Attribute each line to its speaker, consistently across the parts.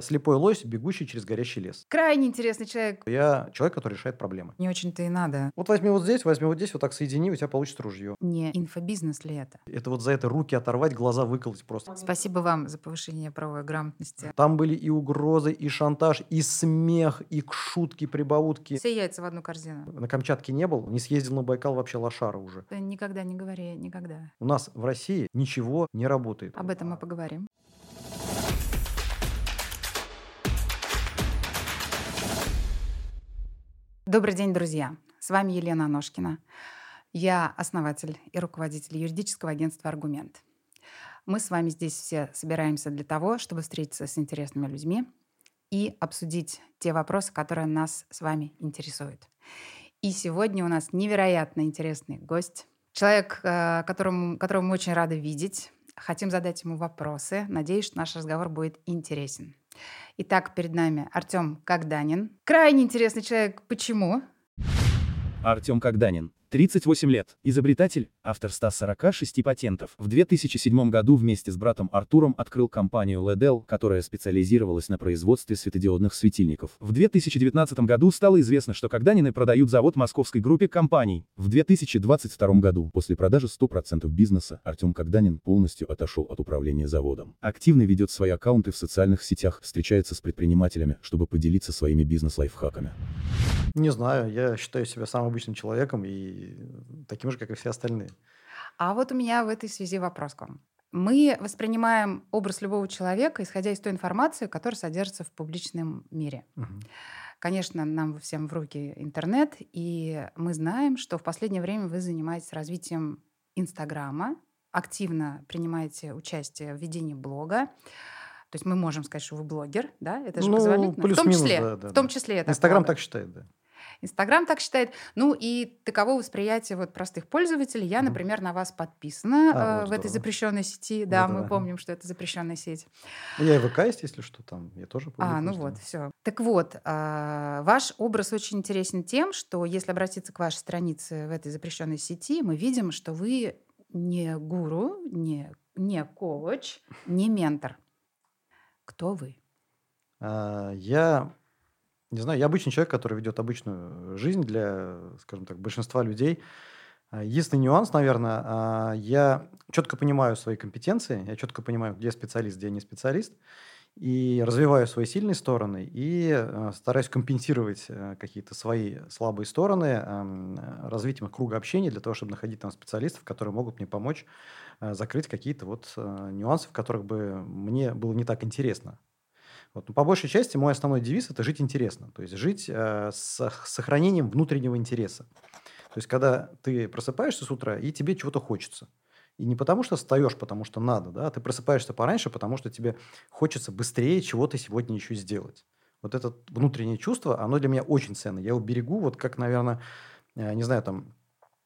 Speaker 1: Слепой лось, бегущий через горящий лес.
Speaker 2: Крайне интересный человек.
Speaker 1: Я человек, который решает проблемы.
Speaker 2: Не очень-то и надо.
Speaker 1: Вот возьми вот здесь, возьми вот здесь, вот так соедини, у тебя получится ружье.
Speaker 2: Не инфобизнес ли это?
Speaker 1: Это вот за это руки оторвать, глаза выколоть просто.
Speaker 2: Спасибо вам за повышение правовой грамотности.
Speaker 1: Там были и угрозы, и шантаж, и смех, и шутки, прибаутки.
Speaker 2: Все яйца в одну корзину.
Speaker 1: На Камчатке не был, не съездил на Байкал вообще лошара уже.
Speaker 2: Ты никогда не говори, никогда.
Speaker 1: У нас в России ничего не работает.
Speaker 2: Об этом мы поговорим. Добрый день, друзья! С вами Елена Аношкина. Я основатель и руководитель юридического агентства «Аргумент». Мы с вами здесь все собираемся для того, чтобы встретиться с интересными людьми и обсудить те вопросы, которые нас с вами интересуют. И сегодня у нас невероятно интересный гость, человек, э, которому, которого мы очень рады видеть. Хотим задать ему вопросы. Надеюсь, что наш разговор будет интересен. Итак, перед нами Артем Когданин. Крайне интересный человек. Почему?
Speaker 3: Артем Когданин 38 лет, изобретатель, автор 146 патентов. В 2007 году вместе с братом Артуром открыл компанию Ledel, которая специализировалась на производстве светодиодных светильников. В 2019 году стало известно, что Когданины продают завод московской группе компаний. В 2022 году, после продажи 100% бизнеса, Артем Когданин полностью отошел от управления заводом. Активно ведет свои аккаунты в социальных сетях, встречается с предпринимателями, чтобы поделиться своими бизнес-лайфхаками.
Speaker 1: Не знаю, я считаю себя самым обычным человеком и таким же, как и все остальные.
Speaker 2: А вот у меня в этой связи вопрос к вам. Мы воспринимаем образ любого человека, исходя из той информации, которая содержится в публичном мире.
Speaker 1: Угу.
Speaker 2: Конечно, нам всем в руки интернет, и мы знаем, что в последнее время вы занимаетесь развитием Инстаграма, активно принимаете участие в ведении блога. То есть мы можем сказать, что вы блогер, да? Это же
Speaker 1: ну,
Speaker 2: позволительно. В том числе,
Speaker 1: да, да,
Speaker 2: в том
Speaker 1: да.
Speaker 2: числе это.
Speaker 1: Инстаграм так считает, да.
Speaker 2: Инстаграм так считает. Ну и таково восприятие вот простых пользователей. Я, например, на вас подписана
Speaker 1: А,
Speaker 2: э,
Speaker 1: вот
Speaker 2: в этой
Speaker 1: здорово.
Speaker 2: запрещенной сети. Да,
Speaker 1: Да-да.
Speaker 2: мы помним, что это запрещенная сеть.
Speaker 1: Я и ВК есть, если что, там я тоже
Speaker 2: А,
Speaker 1: публикую
Speaker 2: ну вот, все. Так вот, а, ваш образ очень интересен тем, что если обратиться к вашей странице в этой запрещенной сети, мы видим, что вы не гуру, не, не коуч, не ментор. Кто вы?
Speaker 1: А, Я не знаю, я обычный человек, который ведет обычную жизнь для, скажем так, большинства людей. А, Единственный нюанс, наверное, а, я четко понимаю свои компетенции, я четко понимаю, где специалист, где не специалист, и развиваю свои сильные стороны и э, стараюсь компенсировать э, какие-то свои слабые стороны э, развитием круга общения для того, чтобы находить там специалистов, которые могут мне помочь э, закрыть какие-то вот э, нюансы, в которых бы мне было не так интересно. Вот. Но по большей части мой основной девиз – это жить интересно. То есть жить э, с сохранением внутреннего интереса. То есть когда ты просыпаешься с утра, и тебе чего-то хочется. И не потому, что встаешь, потому что надо, да, ты просыпаешься пораньше, потому что тебе хочется быстрее чего-то сегодня еще сделать. Вот это внутреннее чувство, оно для меня очень ценно. Я его берегу, вот как, наверное, э, не знаю, там,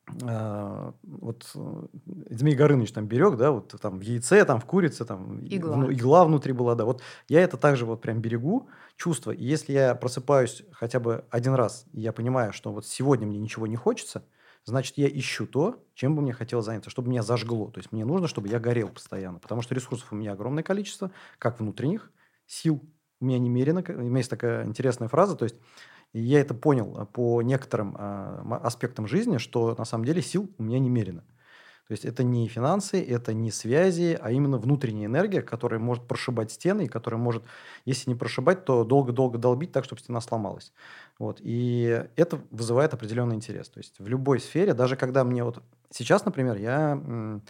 Speaker 1: вот э, Змей Горыныч там берег, да, вот там в яйце, там в курице, там
Speaker 2: Игла.
Speaker 1: ну, игла внутри была, да. Вот я это также вот прям берегу, чувство. И если я просыпаюсь хотя бы один раз, и я понимаю, что вот сегодня мне ничего не хочется, значит, я ищу то, чем бы мне хотелось заняться, чтобы меня зажгло. То есть мне нужно, чтобы я горел постоянно, потому что ресурсов у меня огромное количество, как внутренних, сил у меня немерено. У меня есть такая интересная фраза, то есть я это понял а, по некоторым м- аспектам жизни, что на самом деле сил у меня немерено. То есть это не финансы, это не связи, а именно внутренняя энергия, которая может прошибать стены, и которая может, если не прошибать, то долго-долго долбить так, чтобы стена сломалась. Вот. И это вызывает определенный интерес. То есть в любой сфере, даже когда мне вот сейчас, например, я, ну,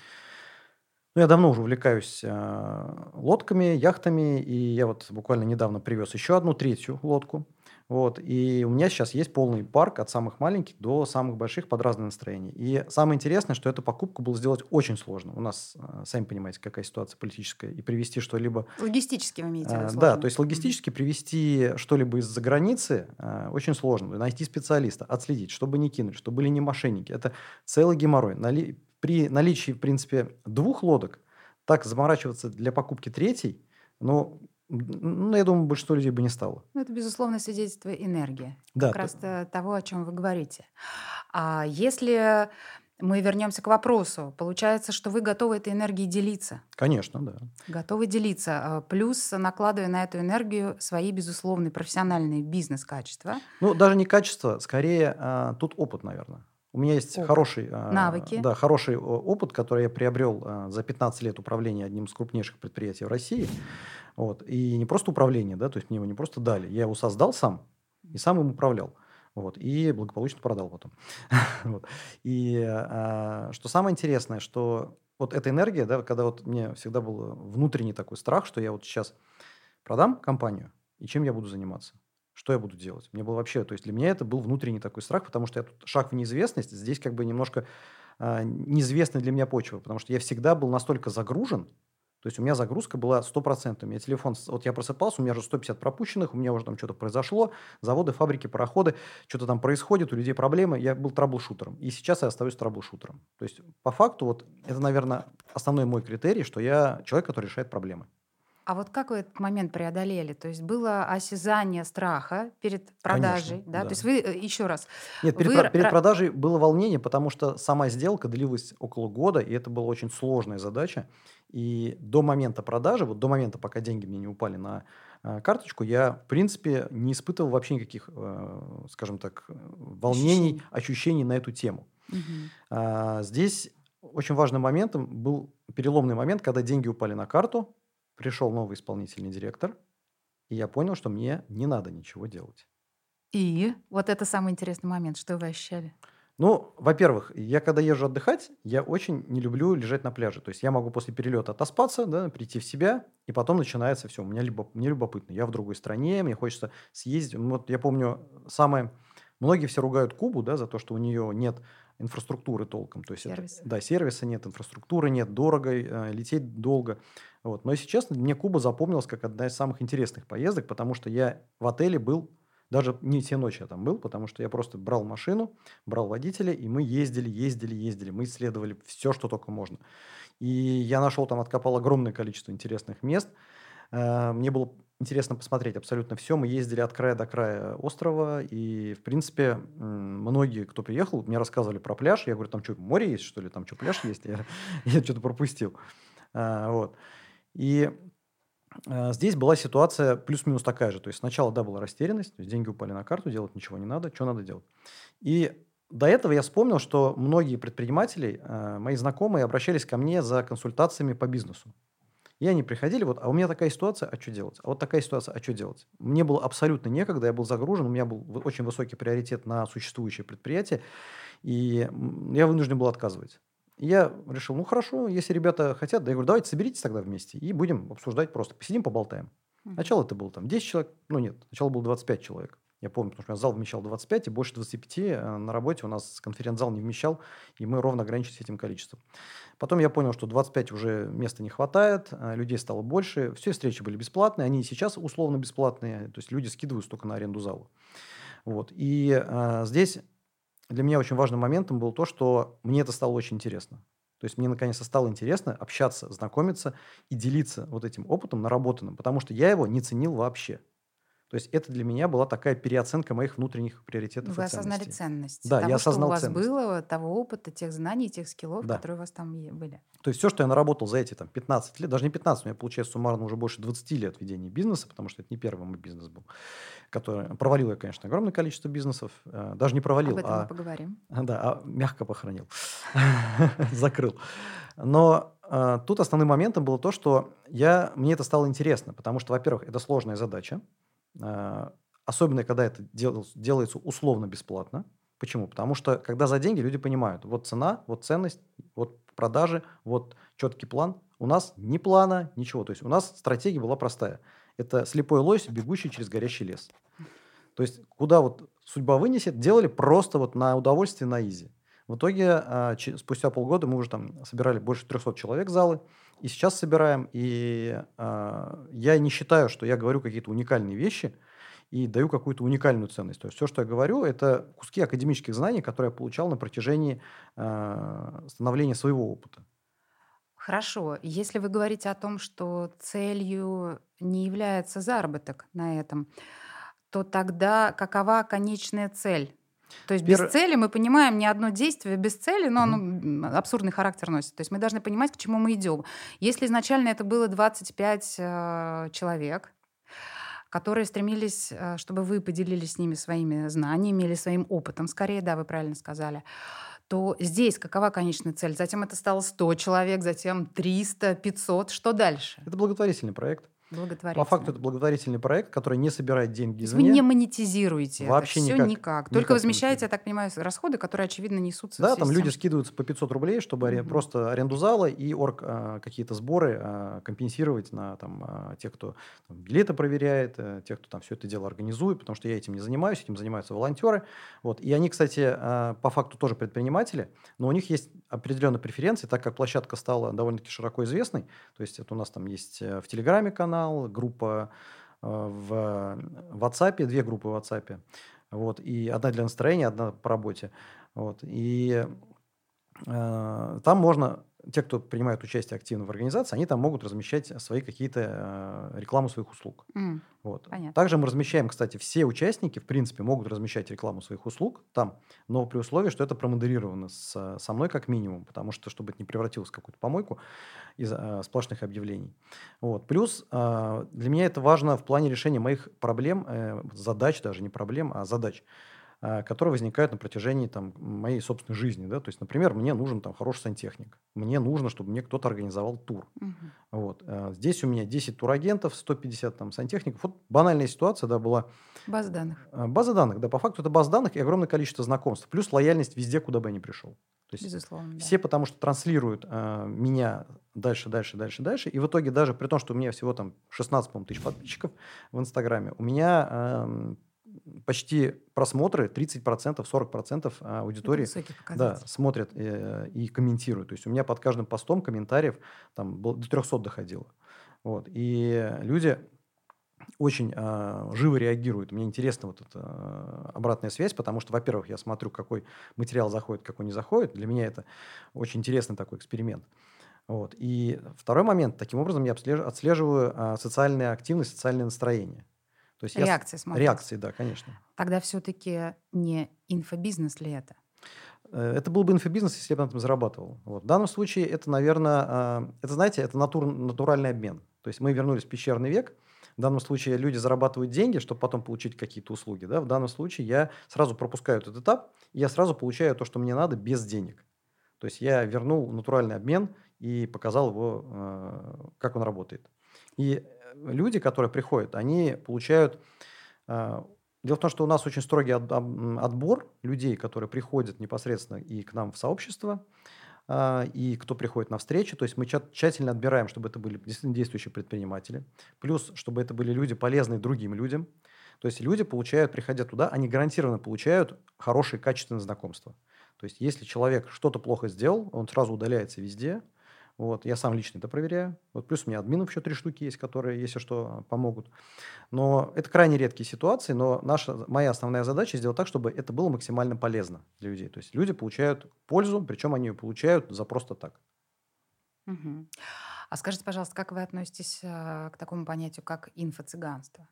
Speaker 1: я давно уже увлекаюсь э, лодками, яхтами, и я вот буквально недавно привез еще одну третью лодку. Вот. И у меня сейчас есть полный парк от самых маленьких до самых больших под разные настроения. И самое интересное, что эту покупку было сделать очень сложно. У нас, э, сами понимаете, какая ситуация политическая. И привезти что-либо
Speaker 2: Логистически вы имеете в виду
Speaker 1: а,
Speaker 2: сложно?
Speaker 1: Да, то есть логистически привезти что-либо из-за границы а, очень сложно. Найти специалиста, отследить, чтобы не кинули, чтобы были не мошенники. Это целый геморрой. Нали- При наличии, в принципе, двух лодок, так заморачиваться для покупки третьей, ну, ну, я думаю, большинство людей бы не стало.
Speaker 2: Ну, это, безусловно, свидетельство энергии.
Speaker 1: Да,
Speaker 2: как раз то- того, о чем вы говорите. А если мы вернемся к вопросу. Получается, что вы готовы этой энергией делиться.
Speaker 1: Конечно, да.
Speaker 2: Готовы делиться. А, плюс накладывая на эту энергию свои, безусловные, профессиональные бизнес-качества.
Speaker 1: Ну, даже не качество, скорее а, тут опыт, наверное. У меня есть
Speaker 2: Опыт.
Speaker 1: хороший, а,
Speaker 2: Навыки.
Speaker 1: да, хороший опыт, который я приобрел за 15 лет управления одним из крупнейших предприятий в России. Вот. И не просто управление, да, то есть мне его не просто дали. Я его создал сам и сам им управлял. Вот, и благополучно продал потом. И а, что самое интересное, что вот эта энергия, да, когда вот мне всегда был внутренний такой страх, что я вот сейчас продам компанию, и чем я буду заниматься? Что я буду делать? Мне было вообще, то есть для меня это был внутренний такой страх, потому что я тут шаг в неизвестность, здесь как бы немножко а, неизвестная для меня почва, потому что я всегда был настолько загружен, то есть у меня загрузка была 100%. У меня телефон, вот я просыпался, у меня уже 150 пропущенных, у меня уже там что-то произошло, заводы, фабрики, пароходы, что-то там происходит, у людей проблемы. Я был траблшутером. И сейчас я остаюсь траблшутером. То есть по факту вот это, наверное, основной мой критерий, что я человек, который решает проблемы.
Speaker 2: А вот как вы этот момент преодолели? То есть было осязание страха перед продажей,
Speaker 1: Конечно,
Speaker 2: да?
Speaker 1: да.
Speaker 2: То есть вы, э, еще раз,
Speaker 1: Нет, перед,
Speaker 2: Вы
Speaker 1: про- перед продажей было волнение, потому что сама сделка длилась около года, и это была очень сложная задача. И до момента продажи, вот до момента, пока деньги мне не упали на э, карточку, я, в принципе, не испытывал вообще никаких, э, скажем так, волнений,
Speaker 2: Ощущений.
Speaker 1: ощущений на эту тему. А, Здесь очень важным моментом был переломный момент, когда деньги упали на карту, пришел новый исполнительный директор, и я понял, что мне не надо ничего делать.
Speaker 2: и вот это самый интересный момент, что вы ощущали?
Speaker 1: Ну, во-первых, я когда езжу отдыхать, я очень не люблю лежать на пляже. То есть я могу после перелета отоспаться, да, прийти в себя, и потом начинается все. У меня любо- мне любопытно. Я в другой стране, мне хочется съездить. Ну, Вот я помню, самое... Многие все ругают Кубу, да, за то, что у нее нет инфраструктуры толком. То есть это-
Speaker 2: Сервиса.
Speaker 1: да, сервиса нет, инфраструктуры нет, дорого, э, лететь долго. Вот. Но если честно, мне Куба запомнилась как одна из самых интересных поездок, потому что я в отеле был, даже не все ночи я там был, потому что я просто брал машину, брал водителя, и мы ездили, ездили, ездили. Мы исследовали все, что только можно. И я нашел там, откопал огромное количество интересных мест. Э, Мне было интересно посмотреть абсолютно все. Мы ездили от края до края острова, и, в принципе, многие, кто приехал, мне рассказывали про пляж. Я говорю, там что, море есть, что ли? Там что, пляж есть? Я, я что-то пропустил. А, Вот. И э, здесь была ситуация плюс-минус такая же. То есть сначала, да, была растерянность, то есть деньги упали на карту, делать ничего не надо, что надо делать. И до этого я вспомнил, что многие предприниматели, э, мои знакомые, обращались ко мне за консультациями по бизнесу. И они приходили, вот, а у меня такая ситуация, а что делать? А вот такая ситуация, а что делать? Мне было абсолютно некогда, я был загружен, у меня был очень высокий приоритет на существующее предприятие, и я вынужден был отказывать. Я решил, ну хорошо, если ребята хотят, да я говорю, давайте соберитесь тогда вместе и будем обсуждать просто, посидим, поболтаем.
Speaker 2: Мгм.
Speaker 1: Сначала это было там 10 человек, ну нет, сначала было 25 человек. Я помню, потому что у нас зал вмещал 25, и больше 25 э, на работе у нас конференц-зал не вмещал, и мы ровно ограничились этим количеством. Потом я понял, что 25 уже места не хватает, э, людей стало больше, все встречи были бесплатные, они и сейчас условно бесплатные, то есть люди скидывают только на аренду зала. Вот. И э, здесь для меня очень важным моментом было то, что мне это стало очень интересно. То есть мне наконец-то стало интересно общаться, знакомиться и делиться вот этим опытом наработанным, потому что я его не ценил вообще. То есть это для меня была такая переоценка моих внутренних приоритетов
Speaker 2: Вы осознали ценность
Speaker 1: Да,
Speaker 2: того,
Speaker 1: я
Speaker 2: что у
Speaker 1: осознал
Speaker 2: вас
Speaker 1: ценность.
Speaker 2: было, того опыта, тех знаний, тех скиллов,
Speaker 1: Да.
Speaker 2: которые у вас там были.
Speaker 1: То есть все, что я наработал за эти там, 15 лет, даже не 15, у меня получается суммарно уже больше 20 лет ведения бизнеса, потому что это не первый мой бизнес был, который провалил я, конечно, огромное количество бизнесов, э, даже не провалил,
Speaker 2: Об этом
Speaker 1: а
Speaker 2: мы поговорим.
Speaker 1: Да, а мягко похоронил. Закрыл. Но э, тут основным моментом было то, что я, мне это стало интересно, потому что, во-первых, это сложная задача, особенно когда это дел- делается условно бесплатно. Почему? Потому что когда за деньги люди понимают, вот цена, вот ценность, вот продажи, вот четкий план. У нас ни плана, ничего. То есть у нас стратегия была простая. Это слепой лось, бегущий через горящий лес. То есть куда вот судьба вынесет, делали просто вот на удовольствие, на изи. В итоге а, спустя полгода мы уже там собирали больше 300 человек залы, и сейчас собираем. И а, я не считаю, что я говорю какие-то уникальные вещи и даю какую-то уникальную ценность. То есть все, что я говорю, это куски академических знаний, которые я получал на протяжении а, становления своего опыта.
Speaker 2: Хорошо. Если вы говорите о том, что целью не является заработок на этом, то тогда какова конечная цель? То есть
Speaker 1: Пер-
Speaker 2: без цели мы понимаем ни одно действие без цели, но оно м, абсурдный характер носит. То есть мы должны понимать, к чему мы идем. Если изначально это было 25 э, человек, которые стремились, э, чтобы вы поделились с ними своими знаниями или своим опытом, скорее, да, вы правильно сказали, то здесь какова конечная цель? Затем это стало 100 человек, затем 300, 500. Что дальше?
Speaker 1: Это благотворительный проект. По факту это благотворительный проект, который не собирает деньги
Speaker 2: То
Speaker 1: извне.
Speaker 2: вы не монетизируете
Speaker 1: Вообще
Speaker 2: это все
Speaker 1: никак.
Speaker 2: никак.
Speaker 1: Никак
Speaker 2: Только
Speaker 1: не
Speaker 2: возмещаете, я так понимаю, расходы, которые, очевидно, несутся
Speaker 1: Да, там люди скидываются по 500 рублей, чтобы
Speaker 2: Мгм.
Speaker 1: просто аренду зала и орг а, какие-то сборы а, компенсировать на там, а, тех, кто там, билеты проверяет, э, тех, кто там все это дело организует, потому что я этим не занимаюсь, этим занимаются волонтеры. Вот. И они, кстати, а, по факту тоже предприниматели, но у них есть определенные преференции, так как площадка стала довольно-таки широко известной. То есть это у нас там есть э, в Телеграме канал, группа э, в WhatsApp, две группы в WhatsApp. Вот, и одна для настроения, одна по работе. Вот, и э, там можно, те, кто принимает участие активно в организации, они там могут размещать свои какие-то э, рекламу своих услуг.
Speaker 2: М,
Speaker 1: Вот.
Speaker 2: Понятно.
Speaker 1: Также мы размещаем, кстати, все участники, в принципе, могут размещать рекламу своих услуг там, но при условии, что это промодерировано с, со мной как минимум, потому что, чтобы это не превратилось в какую-то помойку из э, сплошных объявлений. Вот. Плюс э, для меня это важно в плане решения моих проблем, э, задач даже, не проблем, а задач, э, которые возникают на протяжении там, моей собственной жизни. Да? То есть, например, мне нужен там, хороший сантехник. Мне нужно, чтобы мне кто-то организовал тур.
Speaker 2: Мгм.
Speaker 1: Вот. э, Здесь у меня 10 турагентов, 150 там, сантехников. Вот банальная ситуация да, была.
Speaker 2: База данных.
Speaker 1: Э, База данных, да, по факту это база данных и огромное количество знакомств. Плюс лояльность везде, куда бы я ни пришел. То есть
Speaker 2: Безусловно. да.
Speaker 1: все потому что транслируют э, меня дальше, дальше, дальше, дальше. И в итоге даже при том, что у меня всего там 16 по-моему, тысяч подписчиков в Инстаграме, у меня эм, почти просмотры 30%, 40%
Speaker 2: Это
Speaker 1: аудитории да, смотрят э, и комментируют. То есть у меня под каждым постом комментариев там было- до 300 доходило. Вот. И люди очень а, живо реагируют. Мне интересна вот эта а, обратная связь, потому что, во-первых, я смотрю, какой материал заходит, какой не заходит. Для меня это очень интересный такой эксперимент. Вот. И второй момент. Таким образом, я отслеживаю а, социальную активность, социальное настроение. То есть я с-
Speaker 2: Реакции.
Speaker 1: Реакции, да, конечно.
Speaker 2: Тогда все-таки не инфобизнес ли это?
Speaker 1: Э, Это был бы инфобизнес, если бы я на этом зарабатывал. Вот. В данном случае это, наверное, это, знаете, это натур- натуральный обмен. То есть мы вернулись в пещерный век. В данном случае люди зарабатывают деньги, чтобы потом получить какие-то услуги. Да? В данном случае я сразу пропускаю этот этап, и я сразу получаю то, что мне надо, без денег. То есть я вернул натуральный обмен и показал его, э, как он работает. И люди, которые приходят, они получают... э, Дело в том, что у нас очень строгий отбор людей, которые приходят непосредственно и к нам в сообщество, а, и кто приходит на встречи. То есть мы тщательно отбираем, чтобы это были действительно действующие предприниматели. Плюс, чтобы это были люди, полезные другим людям. То есть люди получают, приходя туда, они гарантированно получают хорошие, качественные знакомства. То есть если человек что-то плохо сделал, он сразу удаляется везде. Вот, я сам лично это проверяю. Вот, плюс у меня админов еще три штуки есть, которые, если что, помогут. Но это крайне редкие ситуации, но наша, моя основная задача сделать так, чтобы это было максимально полезно для людей. То есть люди получают пользу, причем они ее получают за просто так.
Speaker 2: Мгм. А скажите, пожалуйста, как вы относитесь э, к такому понятию, как инфо-цыганство?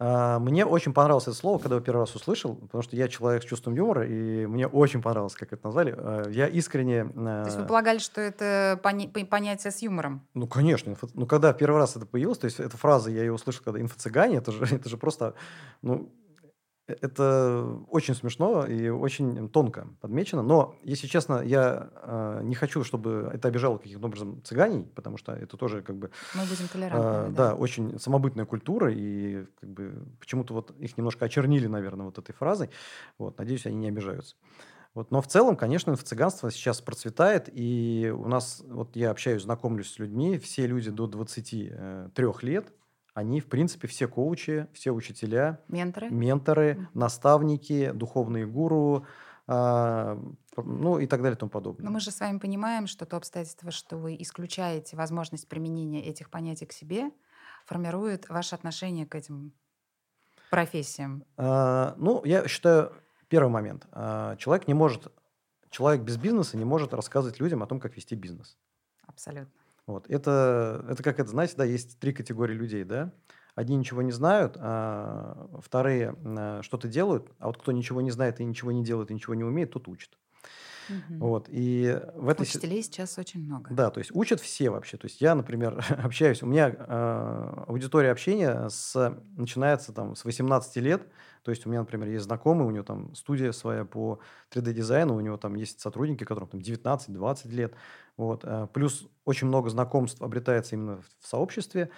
Speaker 1: А, Мне очень понравилось это слово, когда я первый раз услышал, потому что я человек с чувством юмора, и мне очень понравилось, как это назвали. А, Я искренне...
Speaker 2: То есть вы
Speaker 1: а,
Speaker 2: полагали, что это пони- по- понятие с юмором?
Speaker 1: Ну, конечно. инфо- Ну, когда первый раз это появилось, то есть эта фраза, я ее услышал, когда инфо-цыгане, это же, это же просто, ну, это очень смешно и очень тонко подмечено. Но, если честно, я э, не хочу, чтобы это обижало каким-то образом цыганей, потому что это тоже как бы
Speaker 2: Мы будем
Speaker 1: а,
Speaker 2: толерантными,
Speaker 1: да, очень самобытная культура, и как бы почему-то вот их немножко очернили, наверное, вот этой фразой. Вот, надеюсь, они не обижаются. Вот, но в целом, конечно, инфо-цыганство сейчас процветает, и у нас, вот я общаюсь, знакомлюсь с людьми, все люди до 23 лет, они, в принципе, все коучи, все учителя,
Speaker 2: Менторы?
Speaker 1: менторы,
Speaker 2: Мгм.
Speaker 1: наставники, духовные гуру, п- ну и так далее и тому подобное.
Speaker 2: Но мы же с вами понимаем, что то обстоятельство, что вы исключаете возможность применения этих понятий к себе, формирует ваше отношение к этим профессиям.
Speaker 1: А, ну, я считаю, первый момент. А, человек не может, человек без бизнеса не может рассказывать людям о том, как вести бизнес.
Speaker 2: Абсолютно.
Speaker 1: Вот. Это, это как это, знаете, да, есть три категории людей, да. одни ничего не знают, а вторые а, что-то делают, а вот кто ничего не знает и ничего не делает, и ничего не умеет, тот учит.
Speaker 2: Мгм.
Speaker 1: Вот, и в этой...
Speaker 2: Учителей сейчас очень много.
Speaker 1: Да, то есть учат все вообще. То есть я, например, общаюсь, у меня э, аудитория общения с, начинается там с 18 лет. То есть у меня, например, есть знакомый, у него там студия своя по 3D-дизайну, у него там есть сотрудники, которым там 19-20 лет. Вот. э, Плюс очень много знакомств обретается именно в сообществе.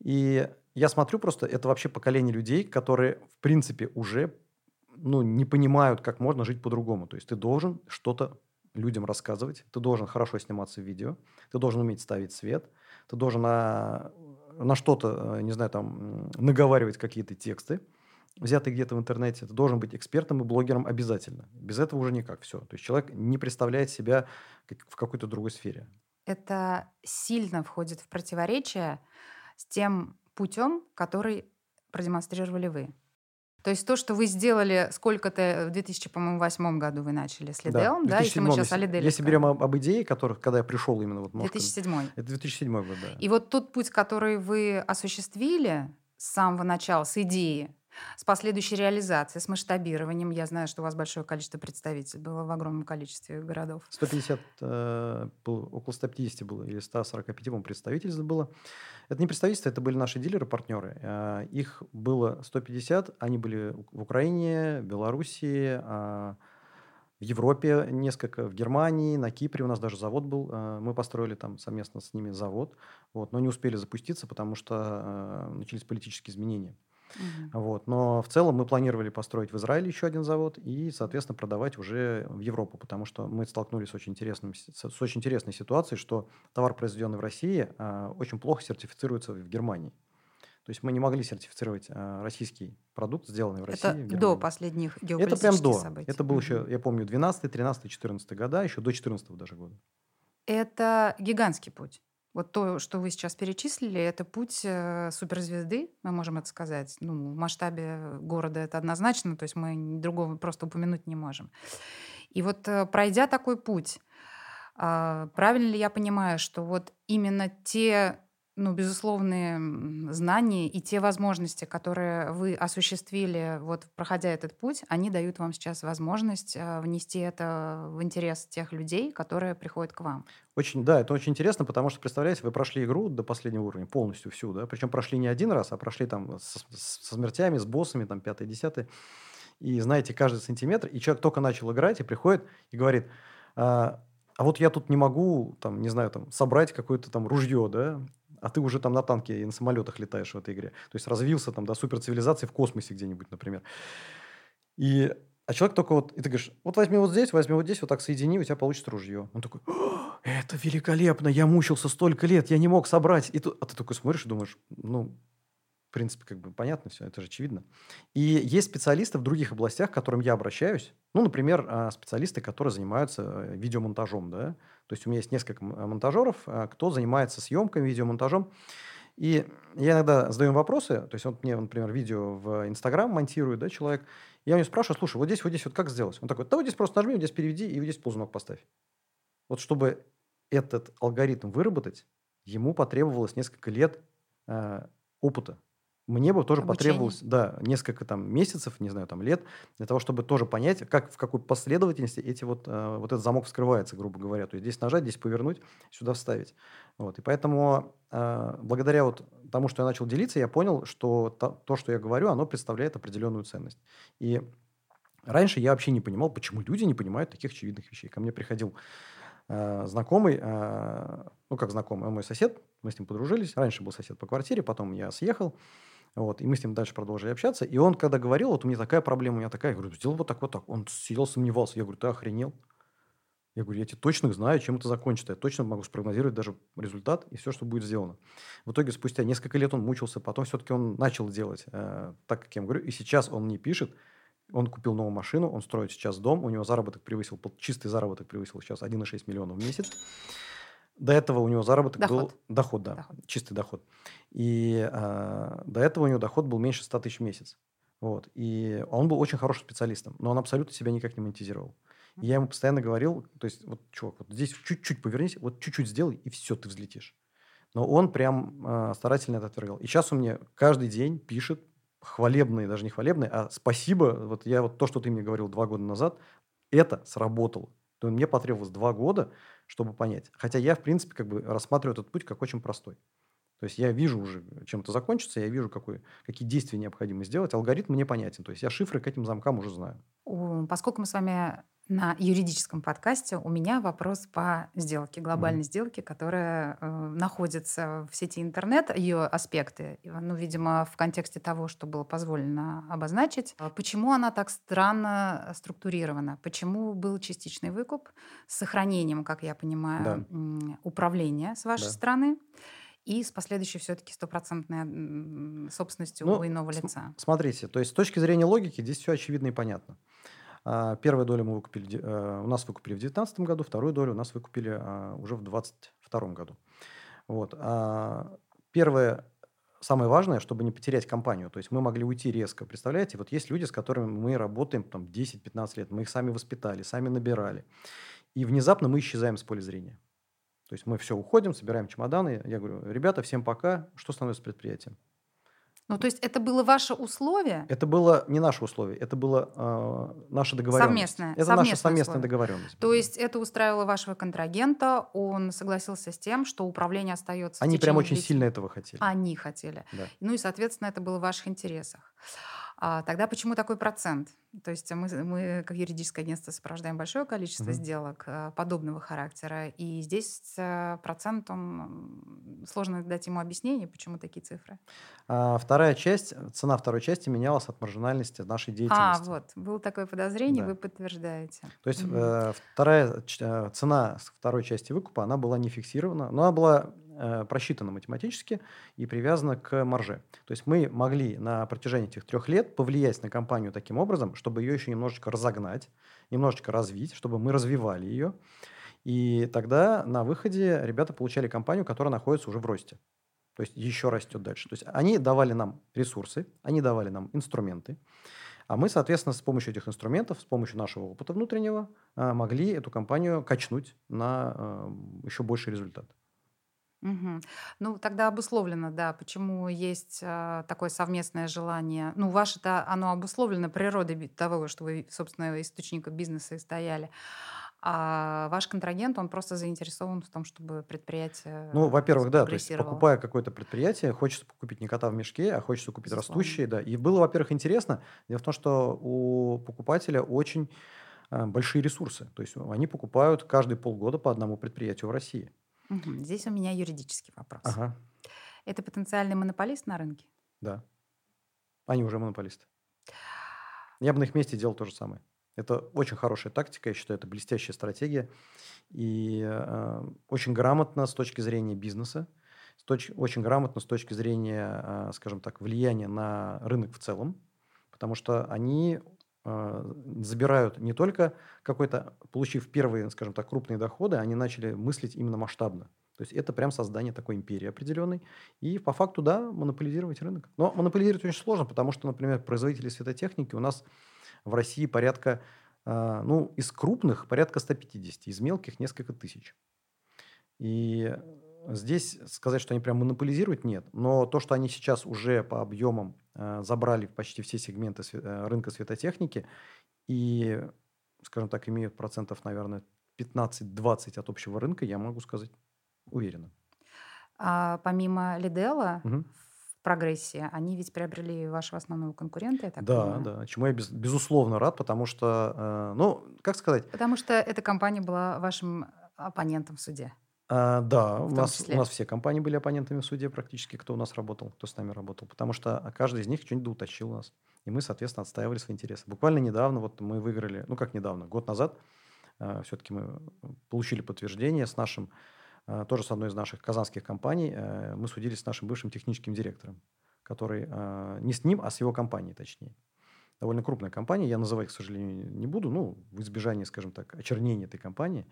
Speaker 1: И я смотрю просто, это вообще поколение людей, которые, в принципе, уже ну, не понимают, как можно жить по-другому. То есть ты должен что-то людям рассказывать, ты должен хорошо сниматься в видео, ты должен уметь ставить свет, ты должен на, на что-то, э, не знаю, там, наговаривать какие-то тексты, взятые где-то в интернете. Ты должен быть экспертом и блогером обязательно. Без этого уже никак. Все. То есть человек не представляет себя в какой-то другой сфере.
Speaker 2: Это сильно входит в противоречие с тем путем, который продемонстрировали вы. То есть то, что вы сделали сколько-то в 2008 году вы начали с Лиделом, да, если мы
Speaker 1: 2007,
Speaker 2: сейчас о Лиделе
Speaker 1: если берем об, об идее, которых, когда я пришел именно вот ножками,
Speaker 2: 2007.
Speaker 1: это 2007 год, да.
Speaker 2: И вот тот путь, который вы осуществили с самого начала, с идеи, с последующей реализацией, с масштабированием, я знаю, что у вас большое количество представителей было в огромном количестве городов.
Speaker 1: 150, э, около 150 было, или 145, по-моему, представительств было. Это не представительство, это были наши дилеры, партнеры. Э, их было 150, они были в Украине, Белоруссии, э, в Европе несколько, в Германии, на Кипре у нас даже завод был. э, Мы построили там совместно с ними завод, вот, но не успели запуститься, потому что э, начались политические изменения.
Speaker 2: Мгм.
Speaker 1: Вот. Но в целом мы планировали построить в Израиле еще один завод и, соответственно, продавать уже в Европу, потому что мы столкнулись с очень, интересным, с очень интересной ситуацией, что товар, произведенный в России, а, очень плохо сертифицируется в Германии. То есть мы не могли сертифицировать а, российский продукт, сделанный в России.
Speaker 2: Это
Speaker 1: в
Speaker 2: до последних
Speaker 1: Это прям
Speaker 2: геополитических
Speaker 1: до.
Speaker 2: событий.
Speaker 1: Это был
Speaker 2: Мгм.
Speaker 1: еще, я помню, 12, 13, 14 года, еще до 14 даже года.
Speaker 2: Это гигантский путь. Вот то, что вы сейчас перечислили, это путь э, суперзвезды, мы можем это сказать. Ну, в масштабе города это однозначно, то есть мы другого просто упомянуть не можем. И вот э, пройдя такой путь, а, правильно ли я понимаю, что вот именно те, ну, безусловные знания и те возможности, которые вы осуществили, вот проходя этот путь, они дают вам сейчас возможность э, внести это в интерес тех людей, которые приходят к вам?
Speaker 1: Очень, да, это очень интересно, потому что, представляете, вы прошли игру до последнего уровня, полностью всю, да, причем прошли не один раз, а прошли там со, со смертями, с боссами, там, пятый, десятый, и знаете каждый сантиметр, и человек только начал играть и приходит и говорит, а, а вот я тут не могу, там, не знаю, там, собрать какое-то там ружье, да, а ты уже там на танке и на самолетах летаешь в этой игре. То есть развился там до суперцивилизации в космосе где-нибудь, например. И, а человек только вот, и ты говоришь, вот возьми вот здесь, возьми вот здесь, вот так соедини, у тебя получится ружье. Он такой, «О, это великолепно, я мучился столько лет, я не мог собрать. И тут, а ты такой смотришь и думаешь, ну, в принципе, как бы понятно все, это же очевидно. И есть специалисты в других областях, к которым я обращаюсь. Ну, например, а, специалисты, которые занимаются э, видеомонтажом, да. То есть у меня есть несколько монтажеров, а, кто занимается съемкой, видеомонтажом. И я иногда задаю им вопросы, то есть вот мне, например, видео в Инстаграм монтирует, да, человек, я у него спрашиваю, слушай, вот здесь, вот здесь вот как сделать? Он такой, да вот здесь просто нажми, вот здесь переведи и вот здесь ползунок поставь. Вот чтобы этот алгоритм выработать, ему потребовалось несколько лет э, опыта. Мне бы тоже
Speaker 2: Обучение.
Speaker 1: потребовалось, да, несколько там месяцев, не знаю, там лет, для того, чтобы тоже понять, как, в какой последовательности эти вот, э, вот этот замок вскрывается, грубо говоря. То есть здесь нажать, здесь повернуть, сюда вставить. Вот. И поэтому э, благодаря вот тому, что я начал делиться, я понял, что то, то, что я говорю, оно представляет определенную ценность. И раньше я вообще не понимал, почему люди не понимают таких очевидных вещей. Ко мне приходил э, знакомый, э, ну как знакомый, мой сосед, мы с ним подружились. Раньше был сосед по квартире, потом я съехал. Вот, и мы с ним дальше продолжили общаться. И он, когда говорил, вот у меня такая проблема, у меня такая, я говорю, сделай вот так, вот так. Он сидел, сомневался. Я говорю, ты охренел? Я говорю, я тебе точно знаю, чем это закончится. Я точно могу спрогнозировать даже результат и все, что будет сделано. В итоге, спустя несколько лет он мучился, потом все-таки он начал делать э, так, как я ему говорю. И сейчас он мне пишет, он купил новую машину, он строит сейчас дом, у него заработок превысил, чистый заработок превысил сейчас 1,6 миллиона в месяц. До этого у него заработок был...
Speaker 2: Доход.
Speaker 1: Доход, да.
Speaker 2: Доход.
Speaker 1: Чистый доход. И э, до этого у него доход был меньше 100 тысяч в месяц. Вот. И он был очень хорошим специалистом, но он абсолютно себя никак не монетизировал. И я ему постоянно говорил, то есть, вот, чувак, вот здесь чуть-чуть повернись, вот чуть-чуть сделай, и все, ты взлетишь. Но он прям э, старательно это отвергал. И сейчас он мне каждый день пишет хвалебные, даже не хвалебные, а спасибо. Вот я вот то, что ты мне говорил два года назад, это сработало. То мне потребовалось два года, чтобы понять. Хотя я, в принципе, как бы рассматриваю этот путь как очень простой. То есть я вижу уже, чем это закончится, я вижу, какой, какие действия необходимо сделать. Алгоритм мне понятен. То есть я шифры к этим замкам уже знаю.
Speaker 2: Поскольку мы с вами на юридическом подкасте, у меня вопрос по сделке, глобальной mm-hmm. сделке, которая э, находится в сети интернет, ее аспекты, ну, видимо, в контексте того, что было позволено обозначить. А почему она так странно структурирована? Почему был частичный выкуп с сохранением, как я понимаю, да. управления с вашей да. стороны? и с последующей все-таки стопроцентной собственностью ну, у иного лица.
Speaker 1: Смотрите, то есть с точки зрения логики здесь все очевидно и понятно. А, первую долю мы выкупили, э, у нас выкупили в 2019 году, вторую долю у нас выкупили а, уже в 2022 году. Вот. А, первое, самое важное, чтобы не потерять компанию. То есть мы могли уйти резко. Представляете, вот есть люди, с которыми мы работаем там 10-15 лет, мы их сами воспитали, сами набирали. И внезапно мы исчезаем с поля зрения. То есть мы все уходим, собираем чемоданы. Я говорю, ребята, всем пока. Что становится предприятием?
Speaker 2: Ну, то есть это было ваше условие?
Speaker 1: Это было не наше условие, это было э, наша договоренность.
Speaker 2: Совместная.
Speaker 1: Это наша совместная условие. договоренность.
Speaker 2: То есть это устраивало вашего контрагента, он согласился с тем, что управление остается.
Speaker 1: Они прям очень сильно этого хотели.
Speaker 2: Они хотели. Да. Ну и, соответственно, это было в ваших интересах. А тогда почему такой процент? То есть мы, мы как юридическое агентство сопровождаем большое количество угу. сделок э, подобного характера, и здесь э, процент, он сложно дать ему объяснение, почему такие цифры.
Speaker 1: А, вторая часть, цена второй части менялась от маржинальности нашей а, деятельности.
Speaker 2: А, вот, было такое подозрение, да. вы подтверждаете.
Speaker 1: То есть угу. э, вторая э, цена второй части выкупа, она была не фиксирована, но она была Э, математически и привязана к марже. То есть мы могли на протяжении этих трех лет повлиять на компанию таким образом, чтобы ее еще немножечко разогнать, немножечко развить, чтобы мы развивали ее. И тогда на выходе ребята получали компанию, которая находится уже в росте. То есть еще растет дальше. То есть они давали нам ресурсы, они давали нам инструменты. А мы, соответственно, с помощью этих инструментов, с помощью нашего опыта внутреннего, э, могли эту компанию качнуть на э, еще больший результат.
Speaker 2: Мгм. Ну, тогда обусловлено, да, почему есть а, такое совместное желание. Ну, ваше-то оно обусловлено природой того, что вы, собственно, источником бизнеса и стояли. А ваш контрагент, он просто заинтересован в том, чтобы предприятие
Speaker 1: Ну, во-первых, да, то есть покупая какое-то предприятие, хочется купить не кота в мешке, а хочется купить Безусловно. растущие, да. И было, во-первых, интересно. Дело в том, что у покупателя очень а, большие ресурсы. То есть они покупают каждые полгода по одному предприятию в России.
Speaker 2: Мгм. Здесь у меня юридический вопрос.
Speaker 1: Ага,
Speaker 2: Это потенциальный монополист на рынке?
Speaker 1: да. Они уже монополисты. Я бы на их месте делал то же самое. Это очень хорошая тактика, я считаю, это блестящая стратегия. И э, очень грамотно с точки зрения бизнеса, с точ- очень грамотно с точки зрения, э, скажем так, влияния на рынок в целом, потому что они забирают не только какой-то, получив первые, скажем так, крупные доходы, они начали мыслить именно масштабно. То есть это прям создание такой империи определенной. И по факту, да, монополизировать рынок. Но монополизировать очень сложно, потому что, например, производители светотехники у нас в России порядка, э, ну, из крупных порядка 150, из мелких несколько тысяч. И здесь сказать, что они прям монополизируют, нет. Но то, что они сейчас уже по объемам забрали почти все сегменты э, рынка светотехники и, скажем так, имеют процентов, наверное, 15-20 от общего рынка, я могу сказать уверенно.
Speaker 2: А помимо Лидела угу. в прогрессии, они ведь приобрели вашего основного конкурента, я так
Speaker 1: Да,
Speaker 2: понимаю?
Speaker 1: да, чему я без, безусловно рад, потому что, э, ну, как сказать...
Speaker 2: Потому что эта компания была вашим оппонентом в суде.
Speaker 1: А, да, у нас, у нас все компании были оппонентами в суде практически, кто у нас работал, кто с нами работал, потому что каждый из них что-нибудь утащил у нас. И мы, соответственно, отстаивали свои интересы. Буквально недавно, вот мы выиграли, ну как недавно, год назад, э, все-таки мы получили подтверждение с нашим, э, тоже с одной из наших казанских компаний, э, мы судились с нашим бывшим техническим директором, который, э, не с ним, а с его компанией, точнее. Довольно крупная компания, я называть, к сожалению, не буду, ну, в избежании, скажем так, очернения этой компании.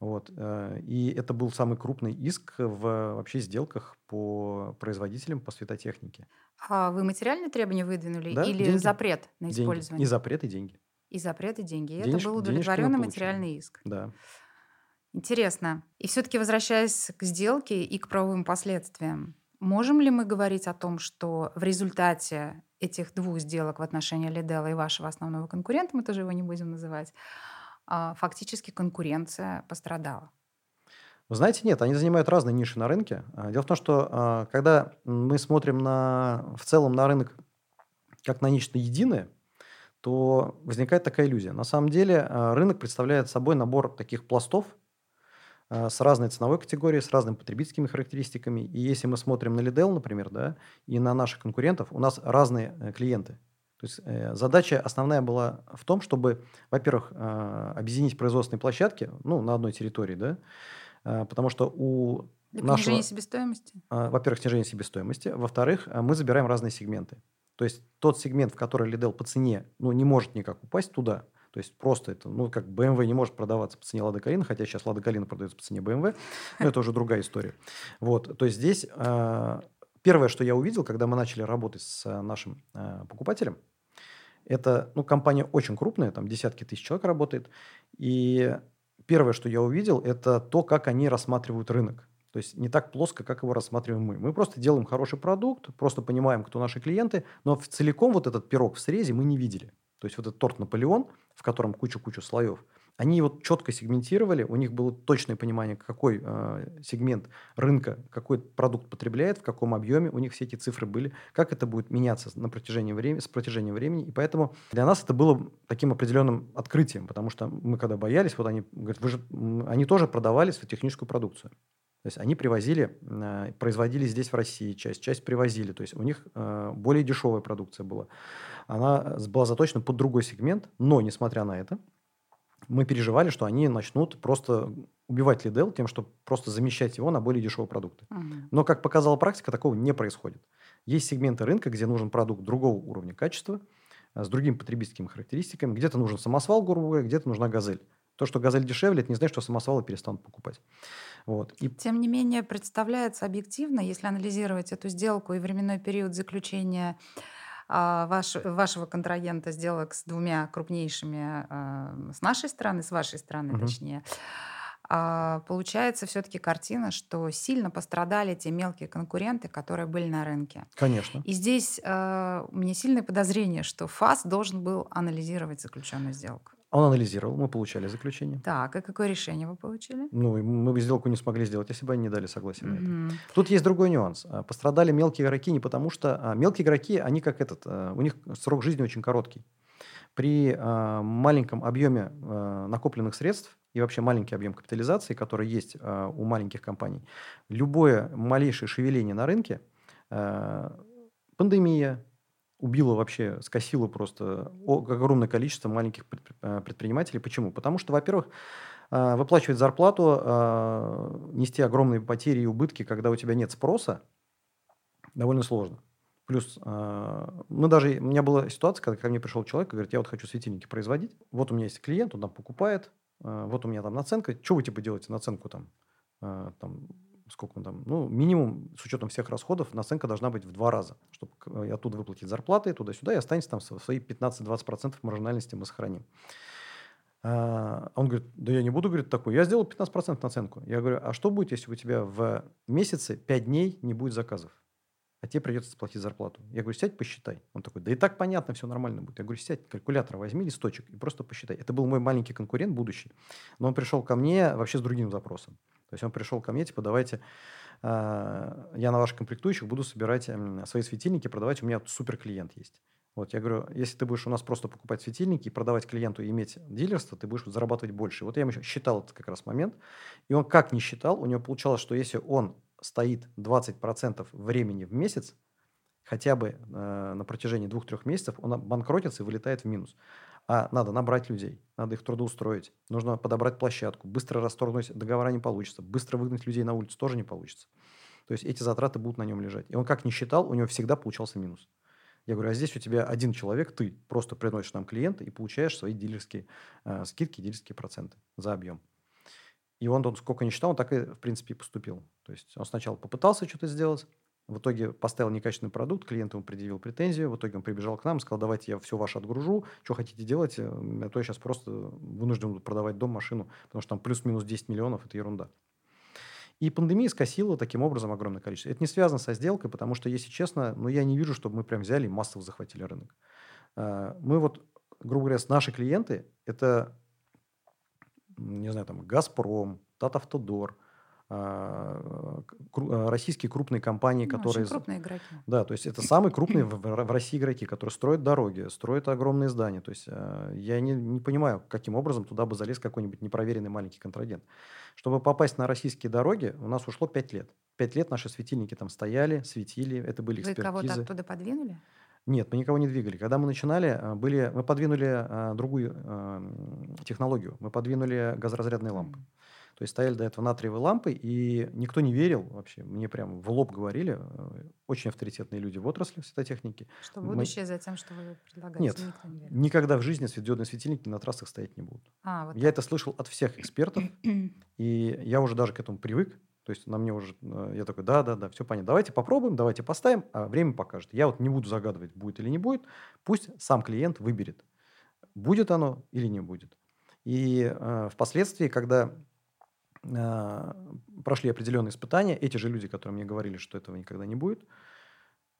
Speaker 1: Вот. Э, и это был самый крупный иск в вообще сделках по производителям по светотехнике.
Speaker 2: А вы материальные требования выдвинули да? или деньги. запрет на использование?
Speaker 1: Деньги. И запрет, и деньги.
Speaker 2: И запрет, и деньги. И Денеж, это был удовлетворенный материальный иск.
Speaker 1: Да.
Speaker 2: Интересно. И все-таки возвращаясь к сделке и к правовым последствиям, можем ли мы говорить о том, что в результате этих двух сделок в отношении Лидела и вашего основного конкурента, мы тоже его не будем называть, фактически конкуренция пострадала?
Speaker 1: Вы знаете, нет, они занимают разные ниши на рынке. А, дело в том, что а, когда мы смотрим на, в целом на рынок как на нечто единое, то возникает такая иллюзия. На самом деле рынок представляет собой набор таких пластов, с разной ценовой категорией, с разными потребительскими характеристиками. И если мы смотрим на Lidl, например, да, и на наших конкурентов, у нас разные э, клиенты. То есть э, задача основная была в том, чтобы, во-первых, э, объединить производственные площадки ну, на одной территории, да, э, потому что у
Speaker 2: Для нашего... Снижение себестоимости?
Speaker 1: Э, во-первых, снижение себестоимости. Во-вторых, э, мы забираем разные сегменты. То есть тот сегмент, в который Lidl по цене ну, не может никак упасть туда, то есть просто это, ну, как BMW не может продаваться по цене Лада Калина, хотя сейчас Лада Калина продается по цене BMW, но это уже другая история. Вот, то есть здесь э, первое, что я увидел, когда мы начали работать с э, нашим э, покупателем, это, ну, компания очень крупная, там десятки тысяч человек работает, и первое, что я увидел, это то, как они рассматривают рынок. То есть не так плоско, как его рассматриваем мы. Мы просто делаем хороший продукт, просто понимаем, кто наши клиенты, но целиком вот этот пирог в срезе мы не видели. То есть вот этот торт Наполеон, в котором куча-куча слоев, они его четко сегментировали, у них было точное понимание, какой э, сегмент рынка, какой продукт потребляет, в каком объеме, у них все эти цифры были, как это будет меняться на протяжении времени, с протяжением времени. И поэтому для нас это было таким определенным открытием, потому что мы когда боялись, вот они говорят, вы же, они тоже продавали свою техническую продукцию. То есть они привозили, э, производили здесь в России часть, часть привозили. То есть у них э, более дешевая продукция была. Она была заточена под другой сегмент, но, несмотря на это, мы переживали, что они начнут просто убивать Lidl тем, что просто замещать его на более дешевые продукты. Угу. Но, как показала практика, такого не происходит. Есть сегменты рынка, где нужен продукт другого уровня качества, э, с другими потребительскими характеристиками. Где-то нужен самосвал, грубо говоря, где-то нужна газель. То, что газель дешевле, это не значит, что самосвалы перестанут покупать. Вот.
Speaker 2: И... Тем не менее, представляется объективно, если анализировать эту сделку и временной период заключения ваш, вашего контрагента сделок с двумя крупнейшими а, с нашей стороны, с вашей стороны, угу. точнее, а, получается все-таки картина, что сильно пострадали те мелкие конкуренты, которые были на рынке.
Speaker 1: Конечно.
Speaker 2: И здесь э, у меня сильное подозрение, что ФАС должен был анализировать заключенную сделку.
Speaker 1: Он анализировал, мы получали заключение.
Speaker 2: Так, и какое решение вы получили?
Speaker 1: Ну, мы бы сделку не смогли сделать, если бы они не дали согласие на это. Тут есть другой нюанс. А, пострадали мелкие игроки не потому, что... А, мелкие игроки, они как этот... А, у них срок жизни очень короткий. При маленьком объеме накопленных средств и вообще маленький объем капитализации, который есть у маленьких компаний, любое малейшее шевеление на рынке, пандемия, убило вообще, скосило просто огромное количество маленьких э, предпринимателей. Почему? Потому что, во-первых, э, выплачивать зарплату, э, нести огромные потери и убытки, когда у тебя нет спроса, довольно сложно. Плюс, мы даже, у меня была ситуация, когда ко мне пришел человек и говорит, я вот хочу светильники производить, вот у меня есть клиент, он там покупает, вот у меня там наценка, что вы типа делаете наценку там, там сколько там, ну, минимум с учетом всех расходов наценка должна быть в два раза, чтобы оттуда выплатить зарплаты туда-сюда и останется там свои 15-20% маржинальности мы сохраним. А он говорит, да я не буду, говорит, такой. Я сделал 15% наценку. Я говорю, а что будет, если у тебя в месяце 5 дней не будет заказов? А тебе придется заплатить зарплату. Я говорю, сядь, посчитай. Он такой, да и так понятно, все нормально будет. Я говорю, сядь, калькулятор возьми, листочек и просто посчитай. Это был мой маленький конкурент, будущий. Но он пришел ко мне вообще с другим запросом. То есть он пришел ко мне, типа, давайте э, я на ваших комплектующих буду собирать э, свои светильники, продавать. У меня супер клиент есть. Вот, я говорю, если ты будешь у нас просто покупать светильники и продавать клиенту и иметь дилерство, ты будешь зарабатывать больше. Вот я ему считал этот как раз момент. И он как не считал, у него получалось, что если он стоит 20% времени в месяц, хотя бы э, на протяжении двух-трех месяцев, он банкротится и вылетает в минус. А надо набрать людей, надо их трудоустроить, нужно подобрать площадку, быстро расторгнуть договора не получится, быстро выгнать людей на улицу тоже не получится. То есть эти затраты будут на нем лежать. И он как не считал, у него всегда получался минус. Я говорю, а здесь у тебя один человек, ты просто приносишь нам клиента и получаешь свои дилерские э, скидки, дилерские проценты за объем. И он тут сколько не считал, он так и, в принципе, и поступил. То есть он сначала попытался что-то сделать, в итоге поставил некачественный продукт, клиент ему предъявил претензию, в итоге он прибежал к нам, сказал, давайте я все ваше отгружу, что хотите делать, а то я сейчас просто вынужден продавать дом, машину, потому что там плюс-минус 10 миллионов – это ерунда. И пандемия скосила таким образом огромное количество. Это не связано со сделкой, потому что, если честно, ну, я не вижу, чтобы мы прям взяли и массово захватили рынок. А, мы вот, грубо говоря, наши клиенты – это, не знаю, там, «Газпром», «Татавтодор», а, а, российские крупные компании,
Speaker 2: ну,
Speaker 1: которые...
Speaker 2: Очень крупные игроки.
Speaker 1: Да, то есть это самые крупные в, в России игроки, которые строят дороги, строят огромные здания. То есть а, я не, не понимаю, каким образом туда бы залез какой-нибудь непроверенный маленький контрагент. Чтобы попасть на российские дороги, у нас ушло 5 лет. Пять лет наши светильники там стояли, светили, это были
Speaker 2: Вы
Speaker 1: экспертизы.
Speaker 2: кого-то оттуда подвинули?
Speaker 1: Нет, мы никого не двигали. Когда мы начинали, были, мы подвинули а, другую а, технологию. Мы подвинули газоразрядные лампы. То есть стояли до этого натриевые лампы, и никто не верил вообще. Мне прям в лоб говорили, э, очень авторитетные люди в отрасли в светотехнике.
Speaker 2: Что будущее Мы... за тем, что вы предлагаете,
Speaker 1: Нет, не никогда в жизни светодиодные светильники на трассах стоять не будут. А, вот я так. это слышал от всех экспертов, и я уже даже к этому привык. То есть на мне уже, э, я такой, да, да, да, все понятно. Давайте попробуем, давайте поставим, а время покажет. Я вот не буду загадывать, будет или не будет. Пусть сам клиент выберет, будет оно или не будет. И э, впоследствии, когда а, прошли определенные испытания. Эти же люди, которые мне говорили, что этого никогда не будет,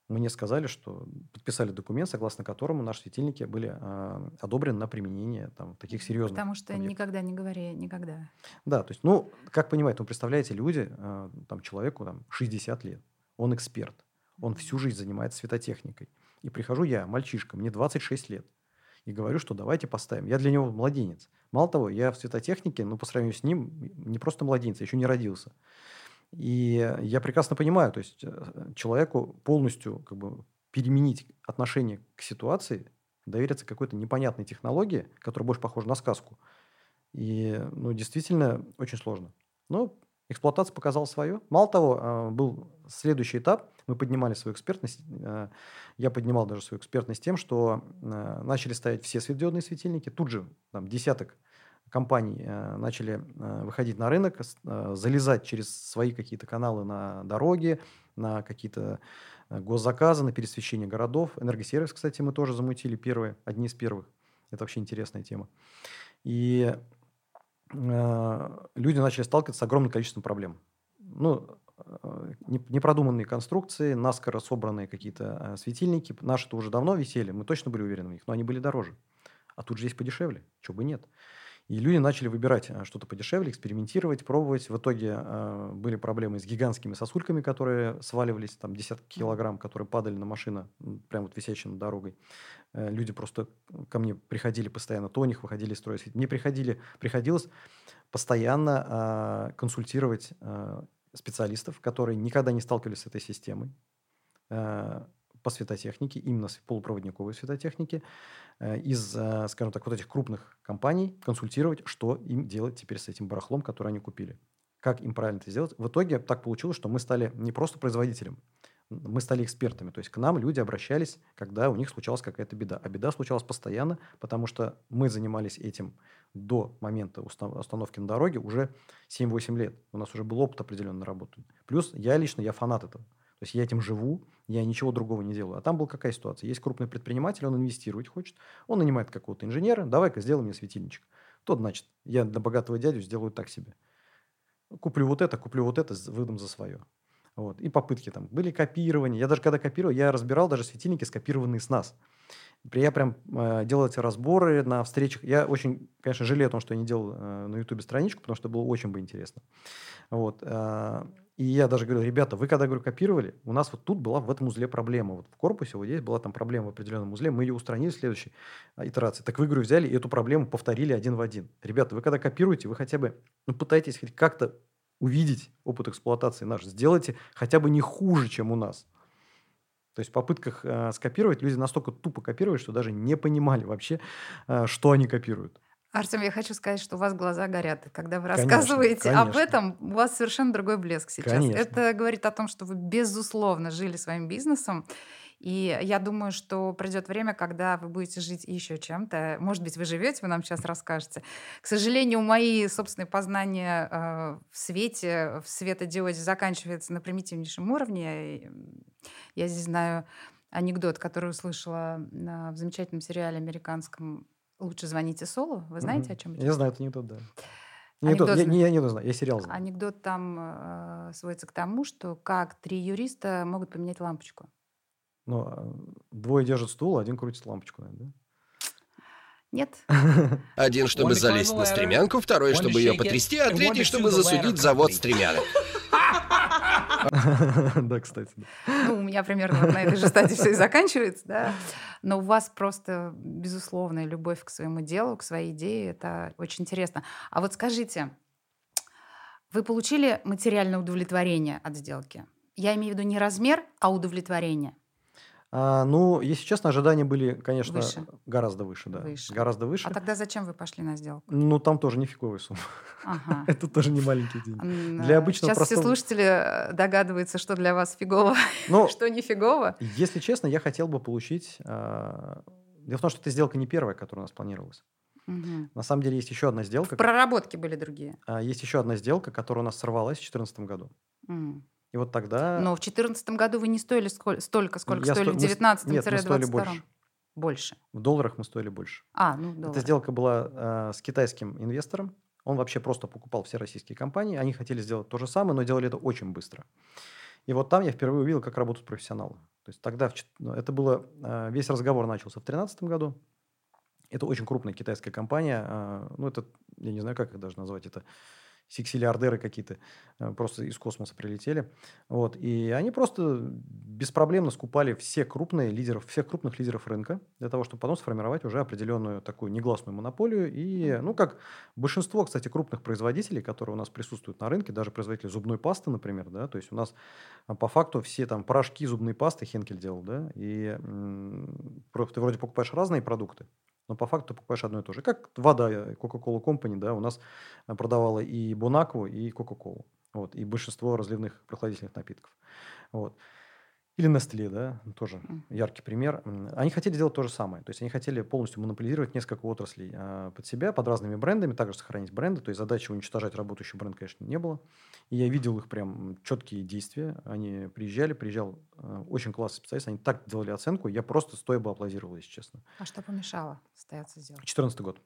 Speaker 1: мне сказали, что подписали документ, согласно которому наши светильники были э, одобрены на применение там, таких серьезных.
Speaker 2: Потому что объектов. никогда не говори никогда.
Speaker 1: Да, то есть, ну, как понимаете, вы представляете, люди, э, там, человеку там, 60 лет, он эксперт, он всю жизнь занимается светотехникой. И прихожу я, мальчишка, мне 26 лет и говорю, что давайте поставим. Я для него младенец. Мало того, я в светотехнике, ну, по сравнению с ним, не просто младенец, я еще не родился. И я прекрасно понимаю, то есть э, человеку полностью как бы переменить отношение к ситуации, довериться какой-то непонятной технологии, которая больше похожа на сказку. И, ну, действительно, очень сложно. Но эксплуатация показала свое. Мало того, а, был следующий этап. Мы поднимали свою экспертность. А, я поднимал даже свою экспертность тем, что а, начали ставить все светодиодные светильники. Тут же там, десяток компаний начали выходить на рынок, залезать через свои какие-то каналы на дороги, на какие-то госзаказы, на пересвещение городов. Энергосервис, кстати, мы тоже замутили первые, одни из первых. Это вообще интересная тема. И Э, люди начали сталкиваться с огромным количеством проблем. Ну, э, непродуманные конструкции, наскоро собранные какие-то э, светильники. Наши-то уже давно висели, мы точно были уверены в них, но они были дороже. А тут же есть подешевле, чего бы нет. И люди начали выбирать э, что-то подешевле, экспериментировать, пробовать. В итоге э, были проблемы с гигантскими сосульками, которые сваливались, там десятки килограмм, которые падали на машину, прямо вот висящей над дорогой. Э, люди просто ко мне приходили постоянно, то у них выходили из строя. Мне приходили, приходилось постоянно э, консультировать э, специалистов, которые никогда не сталкивались с этой системой э, по светотехнике, именно полупроводниковой светотехнике, э, из, э, скажем так, вот этих крупных компаний консультировать, что им делать теперь с этим барахлом, который они купили. Как им правильно это сделать. В итоге так получилось, что мы стали не просто производителем, мы стали экспертами. То есть к нам люди обращались, когда у них случалась какая-то беда. А беда случалась постоянно, потому что мы занимались этим до момента установки на дороге уже 7-8 лет. У нас уже был опыт определенно наработан. Плюс я лично, я фанат этого. То есть я этим живу, я ничего другого не делаю. А там была какая ситуация? Есть крупный предприниматель, он инвестировать хочет, он нанимает какого-то инженера, давай-ка сделай мне светильничек. Тот, значит, я для богатого дядю сделаю так себе. Куплю вот это, куплю вот это, выдам за свое. Вот. И попытки там. Были копирования. Я даже когда копировал, я разбирал даже светильники, скопированные с нас. Я прям э, делал эти разборы на встречах. Я очень, конечно, жалею о том, что я не делал э, на Ютубе страничку, потому что было очень бы интересно. Вот. Э, и я даже говорю, ребята, вы когда, говорю, копировали, у нас вот тут была в этом узле проблема. Вот в корпусе вот здесь была там проблема в определенном узле, мы ее устранили в следующей а, итерации. Так вы, говорю, взяли и эту проблему повторили один в один. Ребята, вы когда копируете, вы хотя бы ну, пытаетесь хоть как-то увидеть опыт эксплуатации наш. Сделайте хотя бы не хуже, чем у нас. То есть в попытках э, скопировать люди настолько тупо копировали, что даже не понимали вообще, э, что они копируют.
Speaker 2: Артем, я хочу сказать, что у вас глаза горят. Когда вы рассказываете конечно, об этом, у вас совершенно другой блеск сейчас. Конечно. Это говорит о том, что вы, безусловно, жили своим бизнесом. И я думаю, что придет время, когда вы будете жить еще чем-то. Может быть, вы живете, вы нам сейчас расскажете. К сожалению, мои собственные познания э, в свете, в светодиоде заканчиваются на примитивнейшем уровне. Я здесь знаю анекдот, который услышала в замечательном сериале американском «Лучше звоните Солу». Вы знаете, о чем
Speaker 1: это? Я знаю этот анекдот, да. Анекдот, анекдот, я, не, я не знаю, я сериал знаю.
Speaker 2: Анекдот там э, сводится к тому, что как три юриста могут поменять лампочку.
Speaker 1: Ну, а, двое держат стул, один крутит лампочку, наверное, да?
Speaker 2: Нет.
Speaker 4: Один, чтобы залезть на стремянку, второй, чтобы ее потрясти, а третий, чтобы засудить завод стремянок.
Speaker 1: Да, кстати.
Speaker 2: Ну, у меня примерно на этой же стадии все и заканчивается, да. Но у вас просто безусловная любовь к своему делу, к своей идее. Это очень интересно. А вот скажите, вы получили материальное удовлетворение от сделки? Я имею в виду не размер, а удовлетворение.
Speaker 1: А, ну, если честно, ожидания были, конечно, Выше. гораздо выше, да.
Speaker 2: Выше.
Speaker 1: Гораздо выше.
Speaker 2: А тогда зачем вы пошли на сделку?
Speaker 1: Ну, там тоже не фиговая сумма. Ага. Это тоже не маленький деньги. Для обычного
Speaker 2: Сейчас все слушатели э, догадываются, что для вас фигово, Но, что не фигово.
Speaker 1: Если честно, я хотел бы получить... А, дело в том, что эта сделка не первая, которая у нас планировалась. Угу. На самом деле есть еще одна сделка.
Speaker 2: Проработки были другие.
Speaker 1: А, есть еще одна сделка, которая у нас сорвалась в 2014 году. Угу. И вот тогда...
Speaker 2: Но в 2014 году вы не стоили сколь... столько, сколько я стоили сто... в 2019 Нет, мы стоили
Speaker 1: больше.
Speaker 2: Больше.
Speaker 1: В долларах мы стоили больше.
Speaker 2: А, ну, доллары.
Speaker 1: Эта сделка была э, с китайским инвестором. Он вообще просто покупал все российские компании. Они хотели сделать то же самое, но делали это очень быстро. И вот там я впервые увидел, как работают профессионалы. То есть тогда в, ну, это было... Э, весь разговор начался в 2013 году. Это очень крупная китайская компания. Э, ну, это, я не знаю, как их даже назвать. Это сиксилиардеры какие-то э, просто из космоса прилетели. Вот. И они просто беспроблемно скупали все крупные лидеров, всех крупных лидеров рынка для того, чтобы потом сформировать уже определенную такую негласную монополию. И, ну, как большинство, кстати, крупных производителей, которые у нас присутствуют на рынке, даже производители зубной пасты, например, да, то есть у нас а, по факту все там порошки зубной пасты Хенкель делал, да, и ты вроде покупаешь разные продукты, но по факту покупаешь одно и то же. Как вода Coca-Cola Company, да, у нас э, продавала и Бонакву, и Coca-Cola. Вот, и большинство разливных прохладительных напитков. Вот. Или Nestle, да, тоже яркий пример. Они хотели делать то же самое. То есть они хотели полностью монополизировать несколько отраслей а, под себя, под разными брендами, также сохранить бренды. То есть задачи уничтожать работающий бренд, конечно, не было. И я видел их прям четкие действия. Они приезжали, приезжал а, очень классный специалист, они так делали оценку, я просто стоя бы аплодировал, если честно.
Speaker 2: А что помешало состояться сделать?
Speaker 1: 2014 год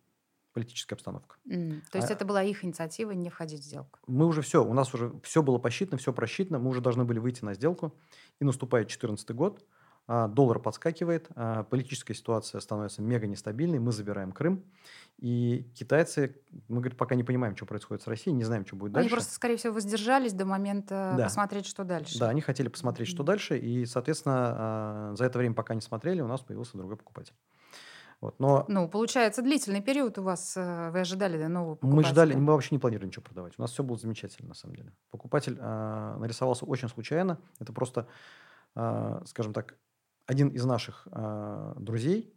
Speaker 1: политическая обстановка.
Speaker 2: Mm. То есть а, это была их инициатива не входить в сделку?
Speaker 1: Мы уже все, у нас уже все было посчитано, все просчитано, мы уже должны были выйти на сделку. И наступает 2014 год, а, доллар подскакивает, а, политическая ситуация становится мега нестабильной, мы забираем Крым. И китайцы, мы, говорит, пока не понимаем, что происходит с Россией, не знаем, что будет дальше.
Speaker 2: Они просто, скорее всего, воздержались до момента да. посмотреть, что дальше.
Speaker 1: Да, они хотели посмотреть, что дальше, и, соответственно, а, за это время, пока не смотрели, у нас появился другой покупатель. Вот, но...
Speaker 2: Ну, получается, длительный период у вас, э, вы ожидали да, нового покупателя?
Speaker 1: Мы ждали, мы вообще не планировали ничего продавать. У нас все было замечательно, на самом деле. Покупатель э, нарисовался очень случайно. Это просто, э, скажем так, один из наших э, друзей,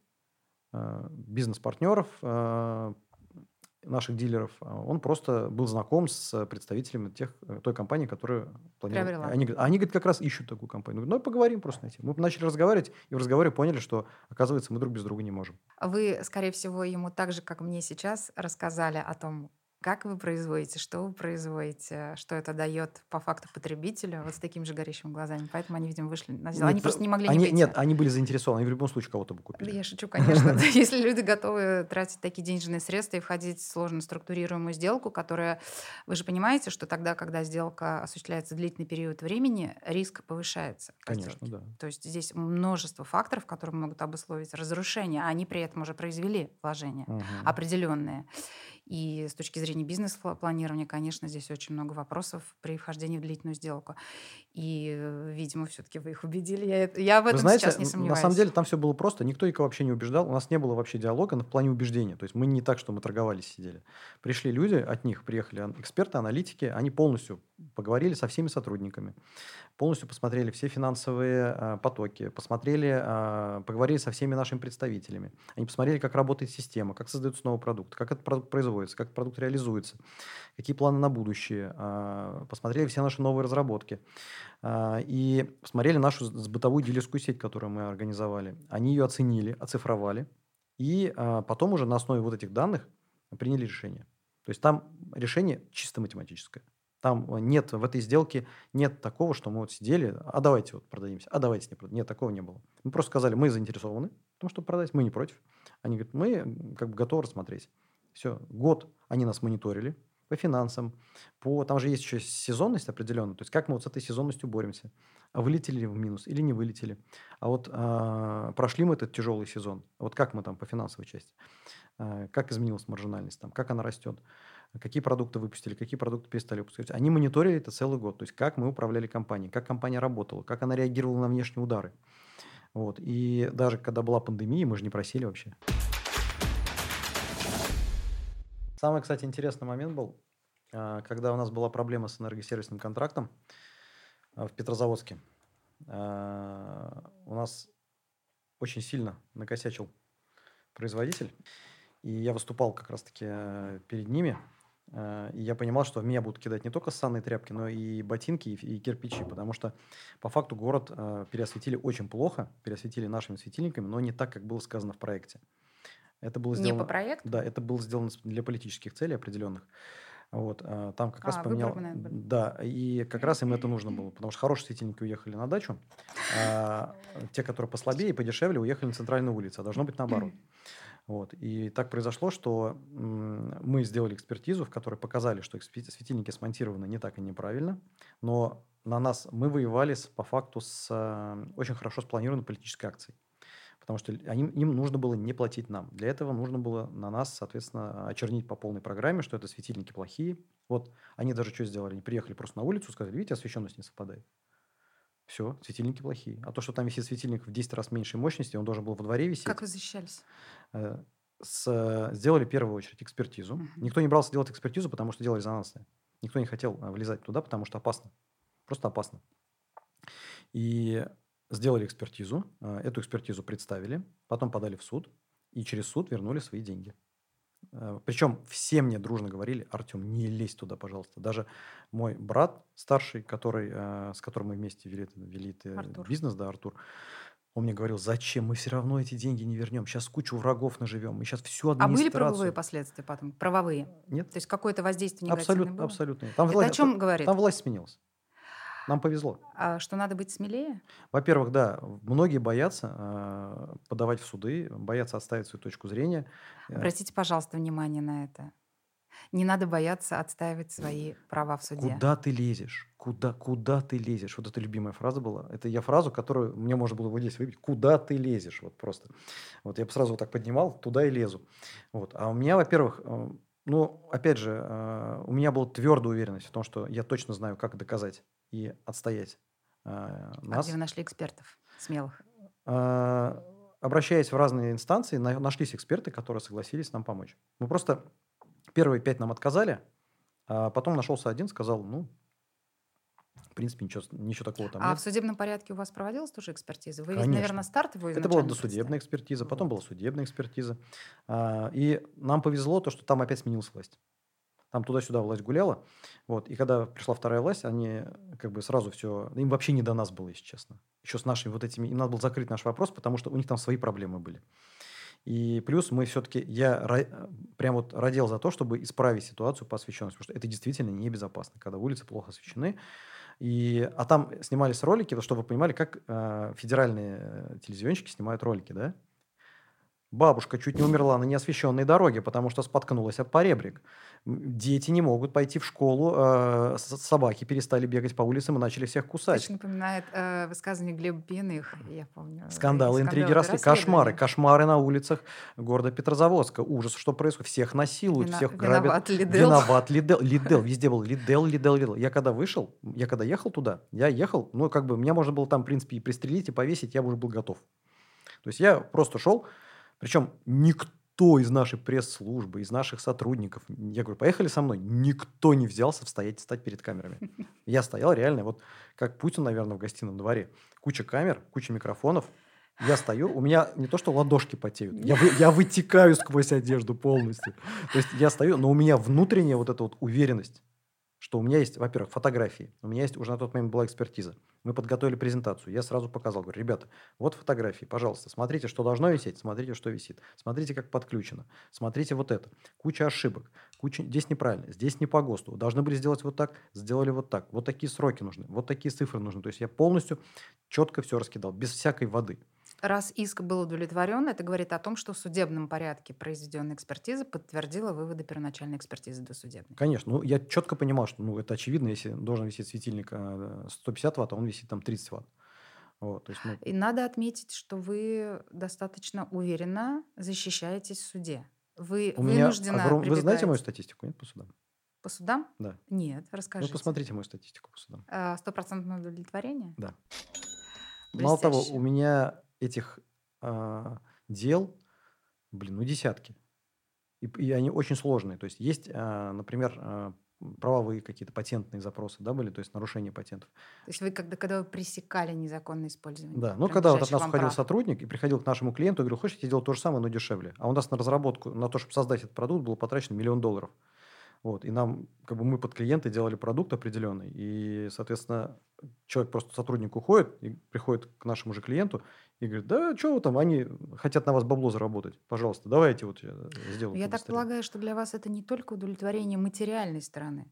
Speaker 1: бизнес-партнеров, наших дилеров, а, он просто был знаком с представителями тех, э, той компании, которая планировала. Они, они, говорят, как раз ищут такую компанию. Ну, поговорим просто на тему. Мы начали разговаривать, и в разговоре поняли, что, оказывается, мы друг без друга не можем.
Speaker 2: Вы, скорее всего, ему так же, как мне сейчас, рассказали о том, как вы производите, что вы производите, что это дает по факту потребителю, вот с такими же горящими глазами. Поэтому они, видимо, вышли на. Нет, они просто не могли
Speaker 1: они,
Speaker 2: не выйти.
Speaker 1: Нет, они были заинтересованы, они в любом случае кого-то бы купили.
Speaker 2: Я шучу, конечно. Если люди готовы тратить такие денежные средства и входить в сложно структурируемую сделку, которая... Вы же понимаете, что тогда, когда сделка осуществляется длительный период времени, риск повышается.
Speaker 1: Конечно, да.
Speaker 2: То есть здесь множество факторов, которые могут обусловить разрушение, а они при этом уже произвели вложения определенные. И с точки зрения бизнес-планирования, конечно, здесь очень много вопросов при вхождении в длительную сделку. И, э, видимо, все-таки вы их убедили. Я, я в этом вы знаете, сейчас не сомневаюсь.
Speaker 1: На самом деле там все было просто. Никто никого вообще не убеждал. У нас не было вообще диалога в плане убеждения. То есть мы не так, что мы торговались, сидели. Пришли люди, от них приехали эксперты, аналитики. Они полностью поговорили со всеми сотрудниками. Полностью посмотрели все финансовые э, потоки. Посмотрели, э, поговорили со всеми нашими представителями. Они посмотрели, как работает система, как создается новый продукт, как это производство производится, как продукт реализуется, какие планы на будущее, а, посмотрели все наши новые разработки а, и посмотрели нашу бытовую дилерскую сеть, которую мы организовали. Они ее оценили, оцифровали, и а, потом уже на основе вот этих данных приняли решение. То есть там решение чисто математическое. Там нет, в этой сделке нет такого, что мы вот сидели, а давайте вот продадимся, а давайте не продадим. Нет, такого не было. Мы просто сказали, мы заинтересованы в том, чтобы продать, мы не против. Они говорят, мы как бы готовы рассмотреть. Все, год они нас мониторили по финансам, по... там же есть еще сезонность определенная, то есть как мы вот с этой сезонностью боремся. А вылетели ли в минус или не вылетели? А вот а, прошли мы этот тяжелый сезон, вот как мы там по финансовой части, а, как изменилась маржинальность, там, как она растет какие продукты выпустили, какие продукты перестали выпускать. Они мониторили это целый год, то есть как мы управляли компанией, как компания работала, как она реагировала на внешние удары. Вот. И даже когда была пандемия, мы же не просили вообще. Самый, кстати, интересный момент был, а, когда у нас была проблема с энергосервисным контрактом а, в Петрозаводске. А, у нас очень сильно накосячил производитель, и я выступал как раз-таки э, перед ними и я понимал, что в меня будут кидать не только ссаные тряпки, но и ботинки, и, и кирпичи, потому что по факту город э, переосветили очень плохо, переосветили нашими светильниками, но не так, как было сказано в проекте. Это было сделано,
Speaker 2: не по проекту?
Speaker 1: Да, это было сделано для политических целей определенных. Вот, э, там как а, раз поменял... Да, и как раз им это нужно было, потому что хорошие светильники уехали на дачу, а те, которые послабее и подешевле, уехали на центральную улицу, а должно быть наоборот. Вот. И так произошло, что мы сделали экспертизу, в которой показали, что светильники смонтированы не так и неправильно, но на нас мы воевали с, по факту с э, очень хорошо спланированной политической акцией. Потому что они, им нужно было не платить нам. Для этого нужно было на нас, соответственно, очернить по полной программе, что это светильники плохие. Вот они даже что сделали? Они приехали просто на улицу, сказали, видите, освещенность не совпадает. Все, светильники плохие. А то, что там висит светильник в 10 раз меньшей мощности, он должен был во дворе висеть.
Speaker 2: Как вы защищались?
Speaker 1: Э, с, сделали в первую очередь экспертизу. Угу. Никто не брался делать экспертизу, потому что дело резонансное. Никто не хотел э, влезать туда, потому что опасно. Просто опасно. И сделали экспертизу. Э, эту экспертизу представили. Потом подали в суд. И через суд вернули свои деньги. Э, Причем все мне дружно говорили, Артем, не лезь туда, пожалуйста. Даже мой брат старший, который, э, с которым мы вместе вели, вели Артур. бизнес, да, Артур, он мне говорил, зачем, мы все равно эти деньги не вернем, сейчас кучу врагов наживем, мы сейчас всю администрацию...
Speaker 2: А были правовые последствия потом? Правовые?
Speaker 1: Нет.
Speaker 2: То есть какое-то воздействие негативное
Speaker 1: абсолютно,
Speaker 2: было?
Speaker 1: Абсолютно.
Speaker 2: Там Это власть, о чем говорит?
Speaker 1: Там власть сменилась. Нам повезло.
Speaker 2: А что надо быть смелее?
Speaker 1: Во-первых, да, многие боятся э, подавать в суды, боятся отставить свою точку зрения.
Speaker 2: Э, Обратите, пожалуйста, внимание на это. Не надо бояться отстаивать свои права в суде.
Speaker 1: Куда ты лезешь? Куда, куда ты лезешь? Вот это любимая фраза была. Это я фразу, которую мне можно было вот здесь выбить. Куда ты лезешь? Вот просто. Вот я бы сразу вот так поднимал, туда и лезу. Вот. А у меня, во-первых, э, ну, опять же, э, у меня была твердая уверенность в том, что я точно знаю, как доказать и отстоять
Speaker 2: э, нас. А где вы нашли экспертов смелых?
Speaker 1: Э, обращаясь в разные инстанции, на, нашлись эксперты, которые согласились нам помочь. Мы просто первые пять нам отказали, а потом нашелся один, сказал, ну, в принципе, ничего, ничего такого там
Speaker 2: а
Speaker 1: нет.
Speaker 2: в судебном порядке у вас проводилась тоже экспертиза? Вы ведь, наверное, стартовую
Speaker 1: Это была досудебная экспертиза, потом вот. была судебная экспертиза. А, и нам повезло то, что там опять сменилась власть. Там туда-сюда власть гуляла. Вот. И когда пришла вторая власть, они как бы сразу все... Им вообще не до нас было, если честно. Еще с нашими вот этими... Им надо было закрыть наш вопрос, потому что у них там свои проблемы были. И плюс мы все-таки... Я прям вот родил за то, чтобы исправить ситуацию по освещенности, потому что это действительно небезопасно, когда улицы плохо освещены. И, а там снимались ролики, чтобы вы понимали, как э, федеральные э, телевизионщики снимают ролики, да? Бабушка чуть не умерла на неосвещенной дороге, потому что споткнулась от поребрик. Дети не могут пойти в школу, э, собаки перестали бегать по улицам и начали всех кусать.
Speaker 2: Это напоминает э, высказывание Глеба Пьяных, я помню.
Speaker 1: Скандалы, интриги, росли, кошмары, кошмары на улицах города Петрозаводска. Ужас, что происходит. Всех насилуют, Вина, всех грабят.
Speaker 2: Виноват Лидел.
Speaker 1: Виноват Лидел. Лидел, везде был Лидел, Лидел, Лидел. Я когда вышел, я когда ехал туда, я ехал, ну, как бы, меня можно было там, в принципе, и пристрелить, и повесить, я уже был готов. То есть я просто шел, причем никто из нашей пресс-службы, из наших сотрудников, я говорю, поехали со мной, никто не взялся стоять, стать перед камерами. Я стоял реально, вот как Путин, наверное, в гостином дворе. Куча камер, куча микрофонов. Я стою, у меня не то, что ладошки потеют, я, вы, я вытекаю сквозь одежду полностью. То есть я стою, но у меня внутренняя вот эта вот уверенность, что у меня есть, во-первых, фотографии, у меня есть уже на тот момент была экспертиза. Мы подготовили презентацию, я сразу показал, говорю, ребята, вот фотографии, пожалуйста, смотрите, что должно висеть, смотрите, что висит, смотрите, как подключено, смотрите вот это, куча ошибок, куча, здесь неправильно, здесь не по ГОСТу, должны были сделать вот так, сделали вот так, вот такие сроки нужны, вот такие цифры нужны. То есть я полностью четко все раскидал, без всякой воды.
Speaker 2: Раз иск был удовлетворен, это говорит о том, что в судебном порядке произведенная экспертиза подтвердила выводы первоначальной экспертизы досудебной.
Speaker 1: Конечно. Ну, я четко понимал, что ну, это очевидно, если должен висеть светильник 150 э, ватт, а он висит там 30 ватт.
Speaker 2: Вот, есть, ну... И надо отметить, что вы достаточно уверенно защищаетесь в суде. Вы
Speaker 1: У вынуждены меня огром... Вы знаете мою статистику, нет, по судам?
Speaker 2: По судам?
Speaker 1: Да.
Speaker 2: Нет, ну, расскажите.
Speaker 1: Ну, посмотрите мою статистику по судам.
Speaker 2: А, стопроцентное удовлетворение?
Speaker 1: Да. Блестяще. Мало того, у меня этих а, дел, блин, ну десятки. И, и они очень сложные. То есть есть, а, например, а, правовые какие-то патентные запросы, да, были, то есть нарушение патентов.
Speaker 2: То есть вы когда, когда вы пресекали незаконное использование?
Speaker 1: Да, ну когда вот от нас уходил прав. сотрудник и приходил к нашему клиенту и говорил, хочешь, я делать то же самое, но дешевле. А у нас на разработку, на то, чтобы создать этот продукт, было потрачено миллион долларов. Вот, и нам, как бы мы под клиенты делали продукт определенный, и, соответственно, человек просто сотрудник уходит и приходит к нашему же клиенту и говорит, да, что вы там, они хотят на вас бабло заработать, пожалуйста, давайте вот я сделаю.
Speaker 2: Я так полагаю, что для вас это не только удовлетворение материальной стороны.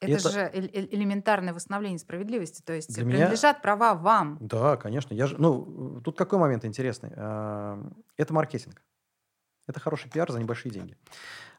Speaker 2: Это, это же элементарное восстановление справедливости, то есть для принадлежат меня... права вам.
Speaker 1: Да, конечно. Я же, ну, тут какой момент интересный? А, это маркетинг. Это хороший пиар за небольшие деньги.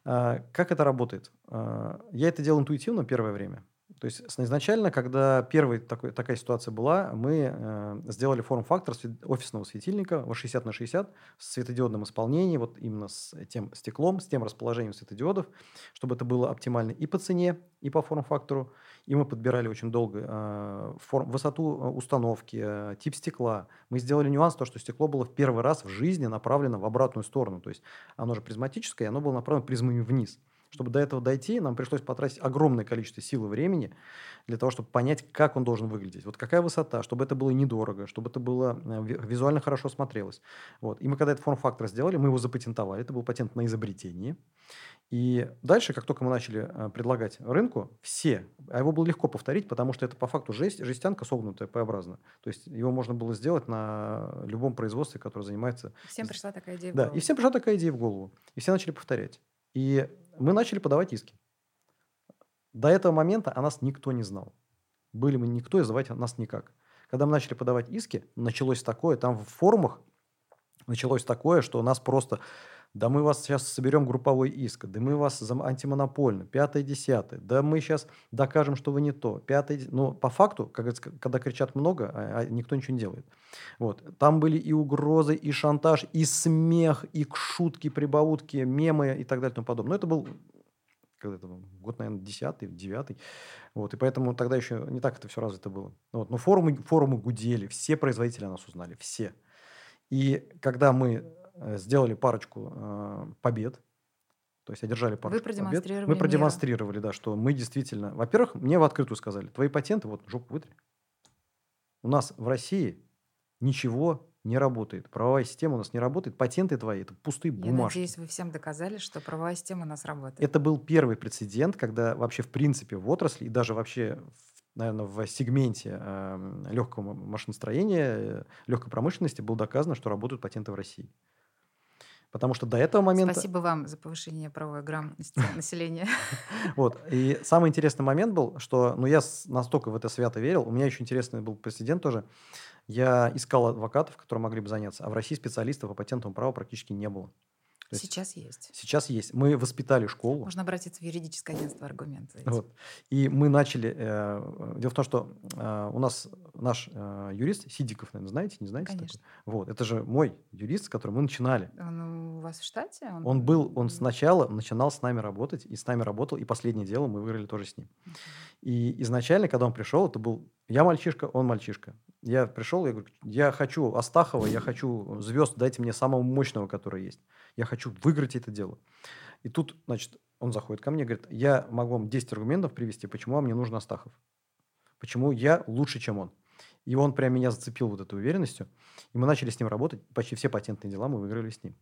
Speaker 1: А, как это работает? А, я это делал интуитивно первое время. То есть изначально, когда первая такая ситуация была, мы э, сделали форм-фактор офисного светильника 60 на 60 с светодиодным исполнением, вот именно с тем стеклом, с тем расположением светодиодов, чтобы это было оптимально и по цене, и по форм-фактору. И мы подбирали очень долго э, форм, высоту э, установки, э, тип стекла. Мы сделали нюанс, то, что стекло было в первый раз в жизни направлено в обратную сторону. То есть оно же призматическое, и оно было направлено призмами вниз. Чтобы до этого дойти, нам пришлось потратить огромное количество сил и времени для того, чтобы понять, как он должен выглядеть. Вот какая высота, чтобы это было недорого, чтобы это было э, визуально хорошо смотрелось. Вот. И мы когда этот форм-фактор сделали, мы его запатентовали. Это был патент на изобретение. И дальше, как только мы начали э, предлагать рынку, все, а его было легко повторить, потому что это по факту жесть, жестянка согнутая П-образно. То есть его можно было сделать на любом производстве, которое занимается...
Speaker 2: Всем пришла такая идея в
Speaker 1: голову. Да, и всем пришла такая идея в голову. И все начали повторять. И мы начали подавать иски. До этого момента о нас никто не знал. Были мы никто, и звать нас никак. Когда мы начали подавать иски, началось такое, там в форумах началось такое, что нас просто да мы вас сейчас соберем групповой иск, да мы вас за антимонопольно, пятое, десятое, да мы сейчас докажем, что вы не то, пятое, но по факту, как, когда кричат много, а, а никто ничего не делает. Вот. Там были и угрозы, и шантаж, и смех, и шутки, прибаутки, мемы и так далее и тому подобное. Но это был когда это год, наверное, десятый, девятый. Вот, и поэтому тогда еще не так это все развито было. Вот, но форумы, форумы гудели, все производители нас узнали, все. И когда мы сделали парочку э, побед, то есть одержали парочку
Speaker 2: Вы продемонстрировали
Speaker 1: побед. Мы продемонстрировали, да, что мы действительно... Во-первых, мне в открытую сказали, твои патенты, вот, жопу вытри. У нас в России ничего не работает. Правовая система у нас не работает. Патенты твои – это пустые
Speaker 2: Я
Speaker 1: бумажки.
Speaker 2: надеюсь, вы всем доказали, что правовая система у нас работает.
Speaker 1: Это был первый прецедент, когда вообще в принципе в отрасли и даже вообще наверное, в сегменте э, легкого машиностроения, э, легкой промышленности было доказано, что работают патенты в России. Потому что до этого момента...
Speaker 2: Спасибо вам за повышение правовой грамотности населения.
Speaker 1: Вот. И самый интересный момент был, что ну, я настолько в это свято верил. У меня еще интересный был президент тоже. Я искал адвокатов, которые могли бы заняться. А в России специалистов по патентному праву практически не было.
Speaker 2: Есть, сейчас есть.
Speaker 1: Сейчас есть. Мы воспитали школу.
Speaker 2: Можно обратиться в юридическое агентство «Аргумент».
Speaker 1: Вот. И мы начали... Э, дело в том, что э, у нас наш э, юрист Сидиков, наверное, знаете, не знаете?
Speaker 2: Конечно.
Speaker 1: Такой? Вот. Это же мой юрист, с которым мы начинали.
Speaker 2: Он у вас в штате?
Speaker 1: Он, он был... Он сначала начинал с нами работать, и с нами работал, и последнее дело мы выиграли тоже с ним. Uh-huh. И изначально, когда он пришел, это был... Я мальчишка, он мальчишка. Я пришел, я говорю, я хочу Астахова, я хочу звезд, дайте мне самого мощного, который есть. Я хочу выиграть это дело. И тут, значит, он заходит ко мне и говорит, я могу вам 10 аргументов привести, почему вам не нужен Астахов. Почему я лучше, чем он. И он прям меня зацепил вот этой уверенностью. И мы начали с ним работать. Почти все патентные дела мы выиграли с ним.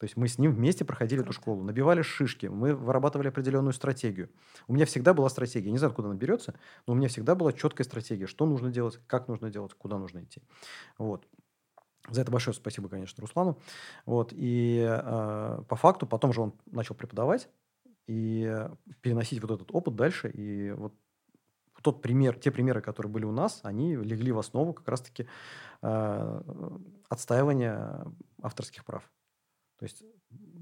Speaker 1: То есть мы с ним вместе проходили эту школу, набивали шишки, мы вырабатывали определенную стратегию. У меня всегда была стратегия, не знаю, откуда она берется, но у меня всегда была четкая стратегия, что нужно делать, как нужно делать, куда нужно идти. Вот. За это большое спасибо, конечно, Руслану. Вот. И э, по факту потом же он начал преподавать и переносить вот этот опыт дальше. И вот тот пример, те примеры, которые были у нас, они легли в основу как раз-таки э, отстаивания авторских прав. То есть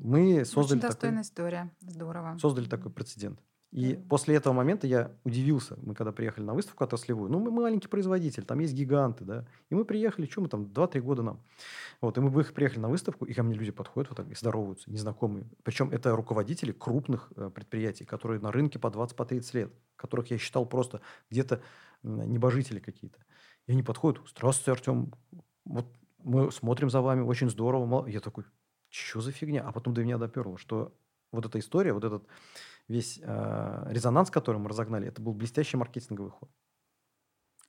Speaker 1: мы создали
Speaker 2: Очень достойная такой, история. Здорово.
Speaker 1: Создали такой прецедент. И mm. после этого момента я удивился. Мы когда приехали на выставку отраслевую, ну, мы маленький производитель, там есть гиганты, да. И мы приехали, что мы там, 2-3 года нам. Вот, и мы приехали на выставку, и ко мне люди подходят вот так и здороваются, незнакомые. Причем это руководители крупных э, предприятий, которые на рынке по 20-30 по лет, которых я считал просто где-то небожители какие-то. И они подходят, здравствуйте, Артем, вот мы смотрим за вами, очень здорово. Я такой, что за фигня? А потом до меня доперло, что вот эта история, вот этот весь э, резонанс, который мы разогнали, это был блестящий маркетинговый ход.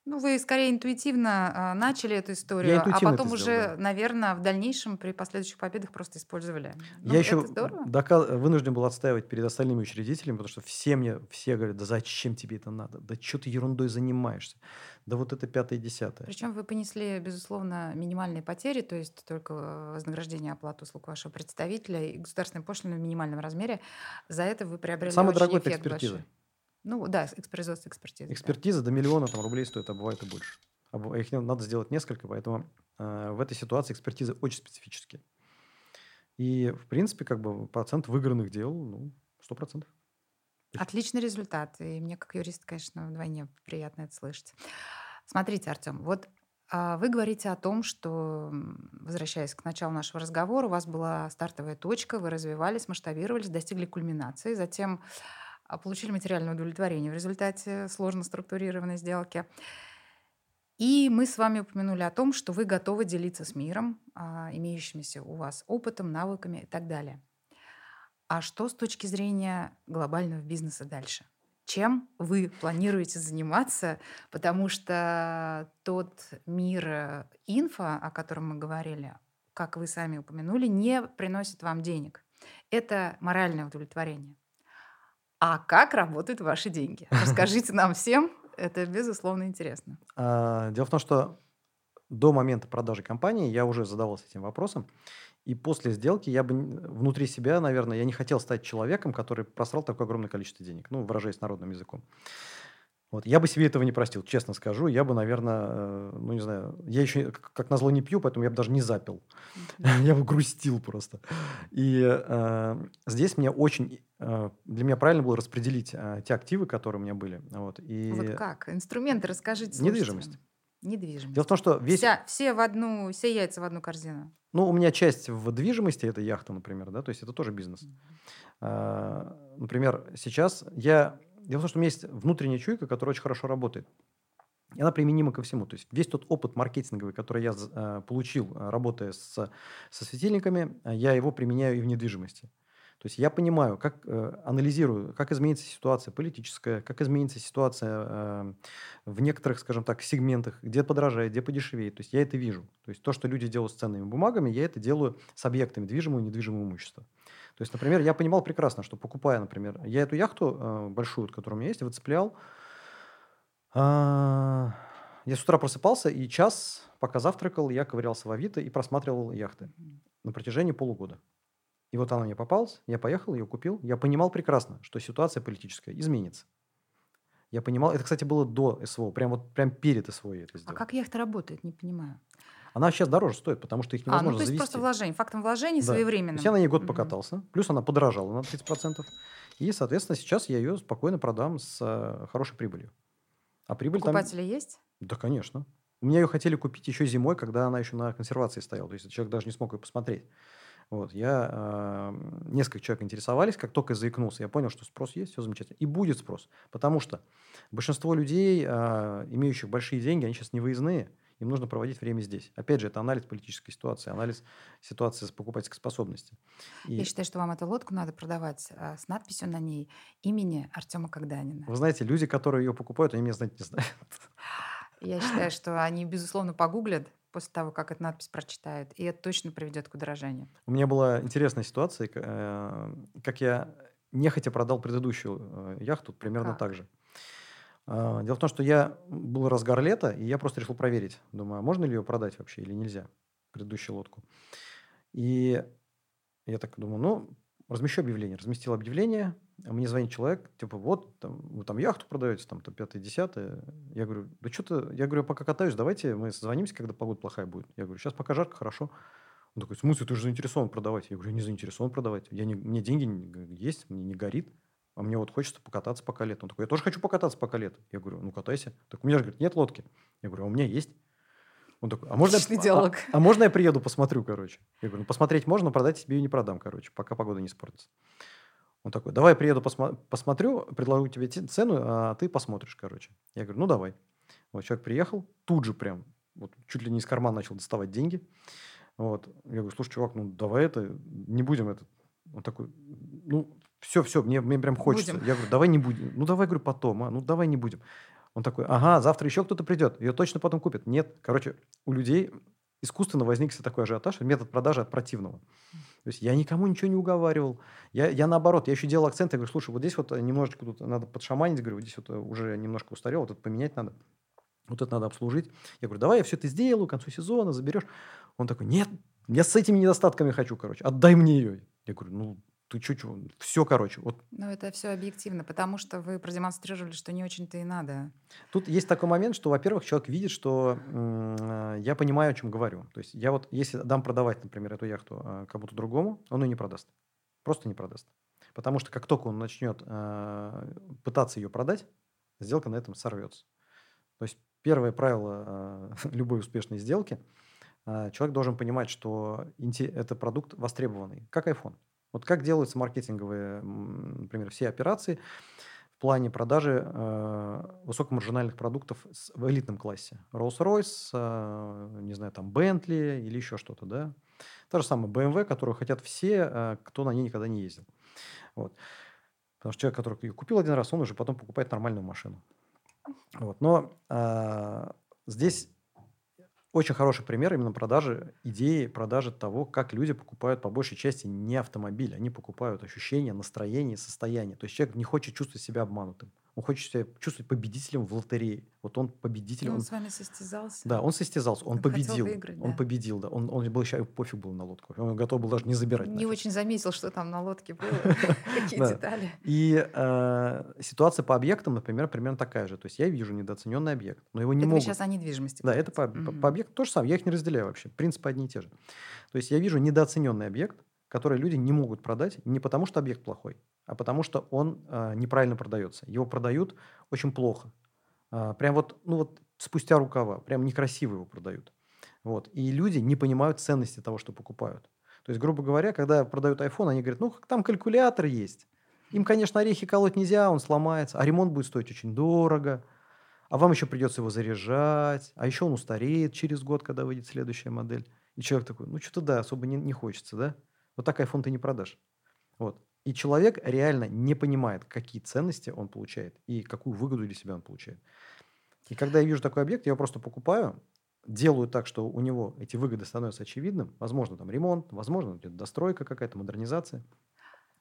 Speaker 2: Ну, вы скорее интуитивно а, начали эту историю, а потом уже, сделал, да. наверное, в дальнейшем при последующих победах просто использовали.
Speaker 1: Ну, Я еще доказ... вынужден был отстаивать перед остальными учредителями, потому что все мне, все говорят, да зачем тебе это надо? Да что ты ерундой занимаешься? Да вот это пятое и десятое.
Speaker 2: Причем вы понесли, безусловно, минимальные потери, то есть только вознаграждение, оплату услуг вашего представителя и государственной пошлины в минимальном размере. За это вы приобрели
Speaker 1: Самый дорогой это экспертиза. Большой.
Speaker 2: Ну да, производство экспертизы.
Speaker 1: Экспертиза да. до миллиона там, рублей стоит, а бывает и больше. А их надо сделать несколько, поэтому э, в этой ситуации экспертизы очень специфические. И, в принципе, как бы процент выигранных дел, ну, сто процентов.
Speaker 2: Отличный результат. И мне, как юрист, конечно, вдвойне приятно это слышать. Смотрите, Артем, вот а, вы говорите о том, что, возвращаясь к началу нашего разговора, у вас была стартовая точка, вы развивались, масштабировались, достигли кульминации, затем получили материальное удовлетворение в результате сложно структурированной сделки. И мы с вами упомянули о том, что вы готовы делиться с миром, а, имеющимися у вас опытом, навыками и так далее. А что с точки зрения глобального бизнеса дальше? Чем вы планируете заниматься? Потому что тот мир э, инфо, о котором мы говорили, как вы сами упомянули, не приносит вам денег. Это моральное удовлетворение. А как работают ваши деньги? Расскажите нам всем, это безусловно интересно.
Speaker 1: А, дело в том, что до момента продажи компании я уже задавался этим вопросом. И после сделки я бы внутри себя, наверное, я не хотел стать человеком, который просрал такое огромное количество денег, ну, выражаясь народным языком. Вот. Я бы себе этого не простил, честно скажу. Я бы, наверное, э, ну не знаю, я еще как назло не пью, поэтому я бы даже не запил. Я бы грустил просто. И э, здесь мне очень, э, для меня правильно было распределить э, те активы, которые у меня были. Вот, и...
Speaker 2: вот как? Инструменты расскажите.
Speaker 1: Недвижимость.
Speaker 2: Недвижимость.
Speaker 1: Дело в том, что весь...
Speaker 2: Вся, все, в одну, все яйца в одну корзину.
Speaker 1: Ну, у меня часть в движимости, это яхта, например, да, то есть это тоже бизнес. Mm-hmm. Например, сейчас я Дело в том, что у меня есть внутренняя чуйка, которая очень хорошо работает. И она применима ко всему. То есть весь тот опыт маркетинговый, который я э, получил, э, работая с, со светильниками, э, я его применяю и в недвижимости. То есть я понимаю, как э, анализирую, как изменится ситуация политическая, как изменится ситуация э, в некоторых, скажем так, сегментах, где подорожает, где подешевеет. То есть я это вижу. То есть то, что люди делают с ценными бумагами, я это делаю с объектами движимого и недвижимого имущества. То есть, например, я понимал прекрасно, что покупая, например, я эту яхту э, большую, которая у меня есть, выцеплял. Э, я с утра просыпался и час, пока завтракал, я ковырялся в Авито и просматривал яхты на протяжении полугода. И вот она мне попалась, я поехал, ее купил. Я понимал прекрасно, что ситуация политическая изменится. Я понимал, это, кстати, было до СВО, прям вот прям перед СВО я это а сделал.
Speaker 2: А как яхта работает, не понимаю.
Speaker 1: Она сейчас дороже стоит, потому что их невозможно
Speaker 2: а, ну, то есть
Speaker 1: завести.
Speaker 2: просто вложение, фактом вложений да. своевременно. То
Speaker 1: есть я на ней год угу. покатался, плюс она подорожала на 30%. И, соответственно, сейчас я ее спокойно продам с э, хорошей прибылью.
Speaker 2: А прибыль Покупатели там... есть?
Speaker 1: Да, конечно. У меня ее хотели купить еще зимой, когда она еще на консервации стояла. То есть человек даже не смог ее посмотреть. Вот, я, э, несколько человек интересовались, как только заикнулся, я понял, что спрос есть, все замечательно. И будет спрос, потому что большинство людей, э, имеющих большие деньги, они сейчас не выездные, им нужно проводить время здесь. Опять же, это анализ политической ситуации, анализ ситуации с покупательской способностью.
Speaker 2: И... Я считаю, что вам эту лодку надо продавать а, с надписью на ней имени Артема Когданина.
Speaker 1: Вы знаете, люди, которые ее покупают, они меня знать не знают.
Speaker 2: Я считаю, что они, безусловно, погуглят после того, как эту надпись прочитают, и это точно приведет к удорожанию.
Speaker 1: У меня была интересная ситуация, э, как я нехотя продал предыдущую э, яхту, примерно
Speaker 2: Как?
Speaker 1: так же. А, Дело в том, что я был разгар лета, и я просто решил проверить. Думаю, а можно ли ее продать вообще или нельзя, предыдущую лодку. И я так думаю, ну, размещу объявление. Разместил объявление, а мне звонит человек, типа, вот, там, вы там яхту продаете, там, то пятое, десятое. Я говорю, да что-то, я говорю, пока катаюсь, давайте мы созвонимся, когда погода плохая будет. Я говорю, сейчас пока жарко, хорошо. Он такой, в смысле, ты же заинтересован продавать? Я говорю, я не заинтересован продавать. Я не, мне деньги есть, мне не горит. А мне вот хочется покататься пока лето. Он такой, я тоже хочу покататься пока лето. Я говорю, ну катайся. Так у меня же, говорит, нет лодки. Я говорю, а у меня есть. Он такой, а можно, я- а-
Speaker 2: диалог.
Speaker 1: а, а можно я приеду, посмотрю, короче? Я говорю, ну посмотреть можно, но продать тебе ее не продам, короче, пока погода не испортится. Он такой, давай я приеду, посма- посмотрю, предложу тебе те- цену, а ты посмотришь, короче. Я говорю, ну давай. Вот человек приехал, тут же прям, вот чуть ли не из кармана начал доставать деньги. Вот. Я говорю, слушай, чувак, ну давай это, не будем это. Он такой, ну все, все, мне, мне прям хочется.
Speaker 2: Будем.
Speaker 1: Я говорю, давай не будем. Ну давай, говорю, потом, а, ну давай не будем. Он такой, ага, завтра еще кто-то придет, ее точно потом купит. Нет, короче, у людей искусственно возник себе такой ажиотаж, метод продажи от противного. То есть я никому ничего не уговаривал. Я, я наоборот, я еще делал акцент, я говорю, слушай, вот здесь вот немножечко тут надо подшаманить, говорю, вот здесь вот уже немножко устарел, вот это поменять надо. Вот это надо обслужить. Я говорю, давай я все это сделаю, к концу сезона заберешь. Он такой, нет, я с этими недостатками хочу, короче, отдай мне ее. Я говорю, ну, ты что? Все, короче. Вот
Speaker 2: Но это все объективно, потому что вы продемонстрировали, что не очень-то и надо.
Speaker 1: Тут есть такой момент, что, во-первых, человек видит, что э, я понимаю, о чем говорю. То есть я вот, если дам продавать, например, эту яхту э, кому-то другому, он ее не продаст. Просто не продаст. Потому что как только он начнет э, пытаться ее продать, сделка на этом сорвется. То есть первое правило э, любой успешной сделки э, человек должен понимать, что это продукт востребованный, как iPhone. Вот как делаются маркетинговые, например, все операции в плане продажи э, высокомаржинальных продуктов в элитном классе. Rolls-Royce, э, не знаю, там Bentley или еще что-то, да. Та же самая BMW, которую хотят все, э, кто на ней никогда не ездил. Вот. Потому что человек, который ее купил один раз, он уже потом покупает нормальную машину. Вот. Но а, здесь очень хороший пример именно продажи, идеи продажи того, как люди покупают по большей части не автомобиль, они покупают ощущения, настроение, состояние. То есть человек не хочет чувствовать себя обманутым. Он хочет себя чувствовать победителем в лотерее. Вот он победитель.
Speaker 2: Ну, он
Speaker 1: он-
Speaker 2: с вами состязался.
Speaker 1: да, он состязался, он,
Speaker 2: Он
Speaker 1: победил.
Speaker 2: выиграть,
Speaker 1: он
Speaker 2: да.
Speaker 1: победил, да. Он, он был еще пофиг был на лодку. Он готов был даже не забирать.
Speaker 2: Не
Speaker 1: нафиг.
Speaker 2: очень заметил, что там на лодке было, какие детали.
Speaker 1: И э, ситуация по объектам, например, примерно такая же. То есть я вижу недооцененный объект, но его не могут.
Speaker 2: сейчас о недвижимости.
Speaker 1: Да, это по объекту то же самое. Я их не разделяю вообще. Принципы одни и те же. То есть я вижу недооцененный объект, который люди не могут продать не потому, что объект плохой, а потому что он э, неправильно продается. Его продают очень плохо. А, прям вот, ну вот спустя рукава, прям некрасиво его продают. Вот. И люди не понимают ценности того, что покупают. То есть, грубо говоря, когда продают iPhone, они говорят, ну, там калькулятор есть. Им, конечно, орехи колоть нельзя, он сломается, а ремонт будет стоить очень дорого. А вам еще придется его заряжать, а еще он устареет через год, когда выйдет следующая модель. И человек такой, ну что-то да, особо не, не хочется, да? Вот так iPhone ты не продашь. Вот. И человек реально не понимает, какие ценности он получает и какую выгоду для себя он получает. И когда я вижу такой объект, я его просто покупаю, делаю так, что у него эти выгоды становятся очевидным. Возможно, там ремонт, возможно, где-то достройка какая-то, модернизация.